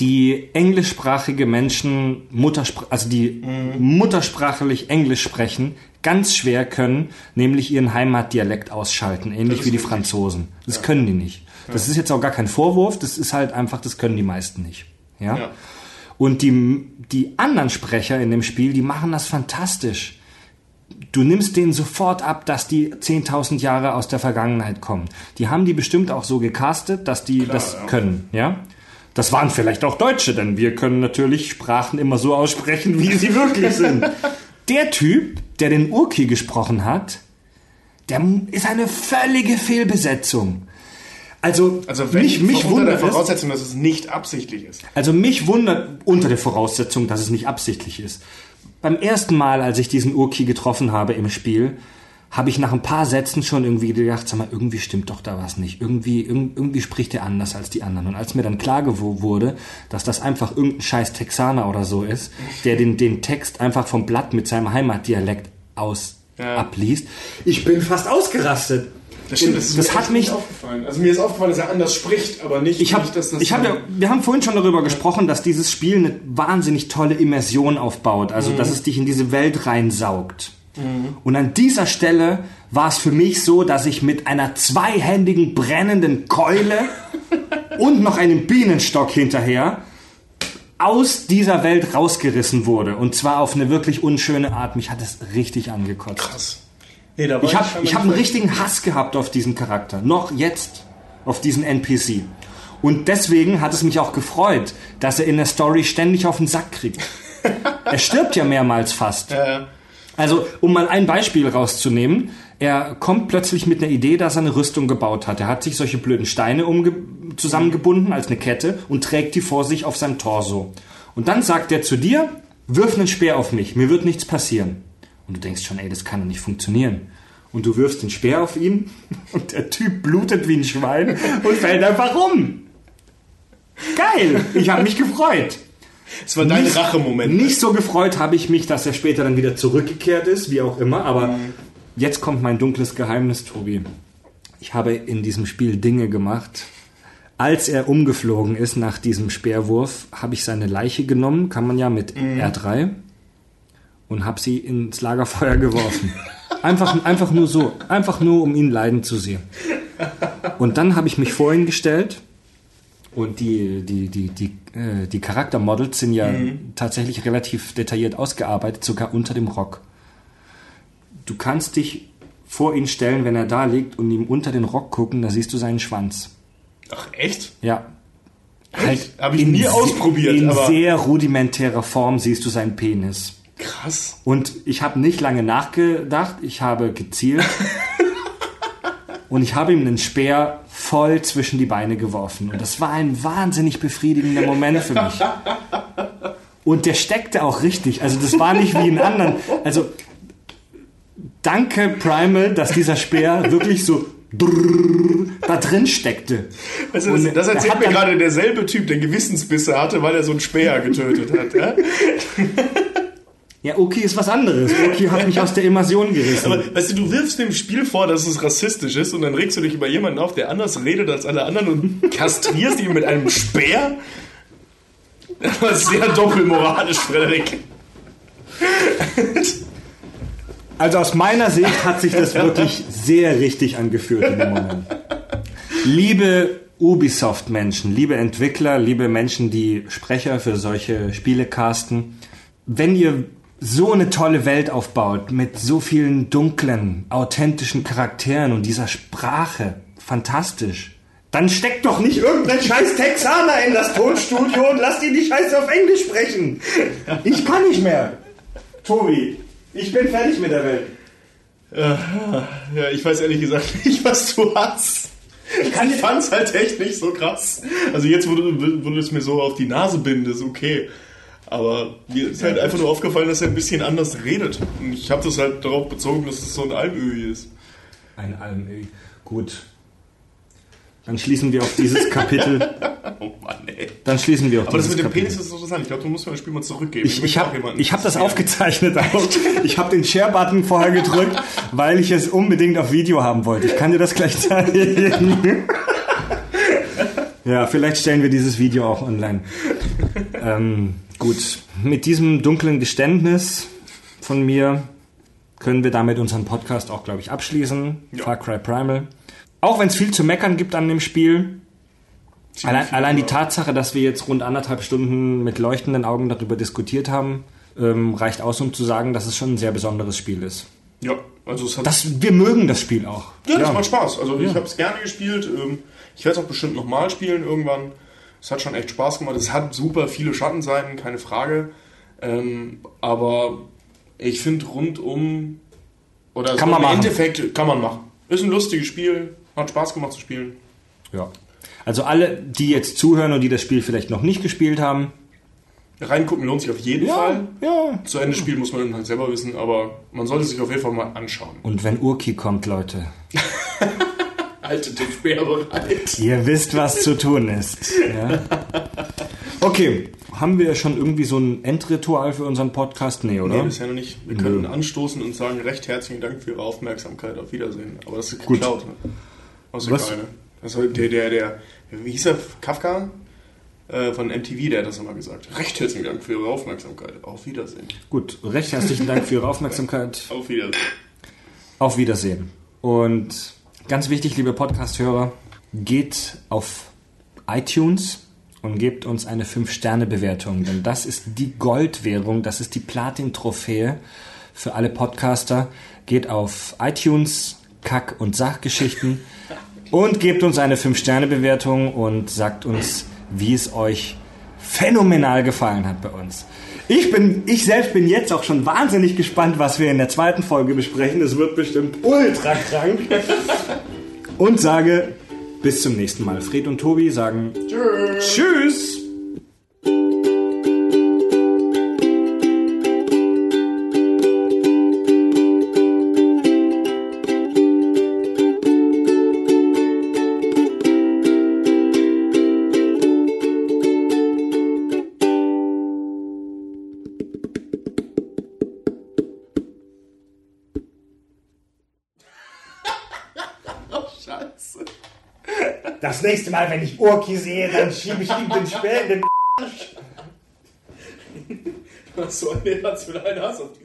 B: die englischsprachige Menschen, Mutterspr also die muttersprachlich Englisch sprechen, ganz schwer können, nämlich ihren Heimatdialekt ausschalten, ähnlich wie die
A: richtig.
B: Franzosen. Das können die nicht. Das ist jetzt auch gar kein Vorwurf, das ist halt einfach, das können die meisten nicht. Ja.
A: Ja.
B: Und die, die anderen Sprecher in dem Spiel, die machen das fantastisch. Du nimmst denen sofort ab, dass die 10.000 Jahre aus der Vergangenheit kommen. Die haben die bestimmt auch so gecastet, dass die das
A: ja.
B: können, ja? Das waren vielleicht auch Deutsche, denn wir können natürlich Sprachen immer so aussprechen, wie sie wirklich sind. [laughs] Der Typ, der den Urki gesprochen hat, der ist eine völlige Fehlbesetzung. Also,
A: Also wenn
B: mich, mich
A: unter der Voraussetzung, dass es nicht absichtlich ist.
B: also mich wundert unter der Voraussetzung, dass es nicht absichtlich ist. Beim ersten Mal, als ich diesen Urki getroffen habe im Spiel, habe ich nach ein paar Sätzen schon irgendwie gedacht, sag mal, irgendwie stimmt doch da was nicht. Irgendwie, irg- irgendwie spricht er anders als die anderen. Und als mir dann klar wurde, dass das einfach irgendein scheiß Texaner oder so ist, der den, den Text einfach vom Blatt mit seinem Heimatdialekt aus
A: Ja.
B: abliest, ich bin fast ausgerastet.
A: Das stimmt, das, ist
B: das
A: mir
B: hat mich,
A: aufgefallen. Also mir ist aufgefallen, dass er anders spricht, aber nicht,
B: ich habe,
A: nicht dass das
B: ich habe ja, wir haben vorhin schon darüber gesprochen, dass dieses Spiel eine wahnsinnig tolle Immersion aufbaut, also dass es dich in diese Welt reinsaugt. Und an dieser Stelle war es für mich so, dass ich mit einer zweihändigen brennenden Keule [laughs] und noch einem Bienenstock hinterher aus dieser Welt rausgerissen wurde. Und zwar auf eine wirklich unschöne Art. Mich hat es richtig angekotzt.
A: krass. Nee, da war
B: Ich habe ich hab einen richtigen Hass gehabt auf diesen Charakter. Noch jetzt. Auf diesen NPC. Und deswegen hat es mich auch gefreut, dass er in der Story ständig auf den Sack kriegt. [laughs] er stirbt ja mehrmals fast.
A: Äh,
B: Also, um mal ein Beispiel rauszunehmen, er kommt plötzlich mit einer Idee, dass er eine Rüstung gebaut hat. Er hat sich solche blöden Steine zusammengebunden als eine Kette und trägt die vor sich auf seinem Torso. Und dann sagt er zu dir, wirf einen Speer auf mich, mir wird nichts passieren. Und du denkst schon, ey, das kann doch nicht funktionieren. Und du wirfst den Speer auf ihn [laughs] und der Typ blutet wie ein Schwein und fällt einfach um. Geil, ich habe mich gefreut.
A: es war dein Rachemoment.
B: Nicht so gefreut habe ich mich, dass er später dann wieder zurückgekehrt ist, wie auch immer. Aber jetzt kommt mein dunkles Geheimnis, Tobi. Ich habe in diesem Spiel Dinge gemacht. Als er umgeflogen ist nach diesem Speerwurf, habe ich seine Leiche genommen, kann man ja mit R3, und habe sie ins Lagerfeuer geworfen. Einfach, einfach nur so. Einfach nur, um ihn leiden zu sehen. Und dann habe ich mich vor ihn gestellt und die, die, die, die, äh, die Charaktermodels sind ja tatsächlich relativ detailliert ausgearbeitet, sogar unter dem Rock. Du kannst dich vor ihn stellen, wenn er da liegt und ihm unter den Rock gucken, da siehst du seinen Schwanz.
A: Ach, echt?
B: Ja. Halt
A: Hab ich
B: in
A: nie ausprobiert,
B: In
A: aber-
B: sehr rudimentärer Form siehst du seinen Penis.
A: Krass.
B: Und ich habe nicht lange nachgedacht, ich habe gezielt [laughs] und ich habe ihm einen Speer voll zwischen die Beine geworfen. Und das war ein wahnsinnig befriedigender Moment für mich. Und der steckte auch richtig. Also das war nicht wie in anderen. Also danke Primal, dass dieser Speer wirklich so da drin steckte.
A: Also das, das
B: er
A: erzählt
B: hat
A: mir gerade derselbe Typ, der Gewissensbisse hatte, weil er so einen Speer getötet hat. Ja?
B: Ja, okay ist was anderes. Okay hat mich aus der Immersion gerissen.
A: Aber weißt du, du wirfst dem Spiel vor, dass es rassistisch ist und dann regst du dich über jemanden auf, der anders redet als alle anderen und [laughs] kastrierst ihn mit einem Speer? Das ist sehr doppelmoralisch, Frederik.
B: Also aus meiner Sicht hat sich das wirklich sehr richtig angefühlt in dem Moment. Liebe Ubisoft-Menschen, liebe Entwickler, liebe Menschen, die Sprecher für solche Spiele casten, wenn ihr so eine tolle Welt aufbaut mit so vielen dunklen, authentischen Charakteren und dieser Sprache, fantastisch, dann steckt doch nicht irgendein scheiß Texaner in das Tonstudio und lasst ihn die Scheiße auf Englisch sprechen. Ich kann nicht mehr. Tobi, ich bin fertig mit der Welt.
A: Ja, ich weiß ehrlich gesagt [laughs] nicht, was du hast. Ich fand's halt echt nicht so krass. Also jetzt, wo du, wo du es mir so auf die Nase bindest, okay. Aber mir ist halt einfach nur aufgefallen, dass er ein bisschen anders redet. Und ich habe das halt darauf bezogen, dass es so ein Almöhi ist.
B: Ein Almöhi. Gut. Dann schließen wir auf dieses Kapitel. [laughs]
A: Oh Mann, ey.
B: Dann schließen wir auf
A: Aber das
B: dieses
A: mit dem
B: Kapitel.
A: Penis ist interessant. Ich glaube, du musst mir das Spiel mal zurückgeben.
B: Ich, ich habe hab das aufgezeichnet auch. [laughs] Ich habe den Share-Button vorher gedrückt, weil ich es unbedingt auf Video haben wollte. Ich kann dir das gleich zeigen. [laughs] Ja, vielleicht stellen wir dieses Video auch online. Ähm, gut, mit diesem dunklen Geständnis von mir können wir damit unseren Podcast auch, glaube ich, abschließen. Far Cry Primal. Auch wenn es viel zu meckern gibt an dem Spiel, Allein, allein die Tatsache, dass wir jetzt rund anderthalb Stunden mit leuchtenden Augen darüber diskutiert haben, ähm, reicht aus, um zu sagen, dass es schon ein sehr besonderes Spiel ist.
A: Ja, also es hat
B: Das, wir mögen das Spiel auch.
A: Ja, das macht Spaß. Also ich habe es gerne gespielt. Ähm, Ich werde es auch bestimmt nochmal spielen irgendwann. Es hat schon echt Spaß gemacht. Es hat super viele Schattenseiten, keine Frage. Ähm, aber ich finde rundum oder
B: Kann
A: so
B: man
A: im
B: machen.
A: Endeffekt kann man machen. Ist ein lustiges Spiel, hat Spaß gemacht zu spielen.
B: Ja. Also alle, die jetzt zuhören und die das Spiel vielleicht noch nicht gespielt haben,
A: Reingucken lohnt sich auf jeden Fall.
B: ja.
A: Zu Ende spielen muss man dann halt selber wissen, aber man sollte sich auf jeden Fall mal anschauen.
B: Und wenn Urki kommt, Leute, [laughs]
A: Haltet den Speer bereit.
B: ihr wisst, was zu tun ist. Ja? Okay, haben wir schon irgendwie so ein Endritual für unseren Podcast? Nee, oder?
A: Nee, bisher noch nicht. Wir können anstoßen und sagen recht herzlichen Dank für Ihre Aufmerksamkeit. Auf Wiedersehen. Aber das ist geklaut. Ne? Aus
B: Was?
A: der Das war der, der, der, wie hieß er? Kafka? Äh, von MTV, der hat das immer gesagt. Recht herzlichen Dank für Ihre Aufmerksamkeit. Auf Wiedersehen.
B: Gut, recht herzlichen Dank für Ihre Aufmerksamkeit.
A: Auf Wiedersehen.
B: Auf Wiedersehen. Und ganz wichtig, liebe Podcast-Hörer, geht auf iTunes und gebt uns eine 5-Sterne-Bewertung, denn das ist die Goldwährung, das ist die Platin-Trophäe für alle Podcaster. Geht auf iTunes, Kack- und Sachgeschichten und gebt uns eine 5-Sterne-Bewertung und sagt uns, wie es euch phänomenal gefallen hat bei uns. Ich bin, ich selbst bin jetzt auch schon wahnsinnig gespannt, was wir in der zweiten Folge besprechen. Es wird bestimmt ultra krank. Und sage bis zum nächsten Mal. Fred und Tobi sagen Tschüss.
A: Scheiße.
B: Nächste Mal, wenn ich Urki sehe, dann schiebe ich ihm den Speer in den
A: Du hast so einen emotionalen Hass auf die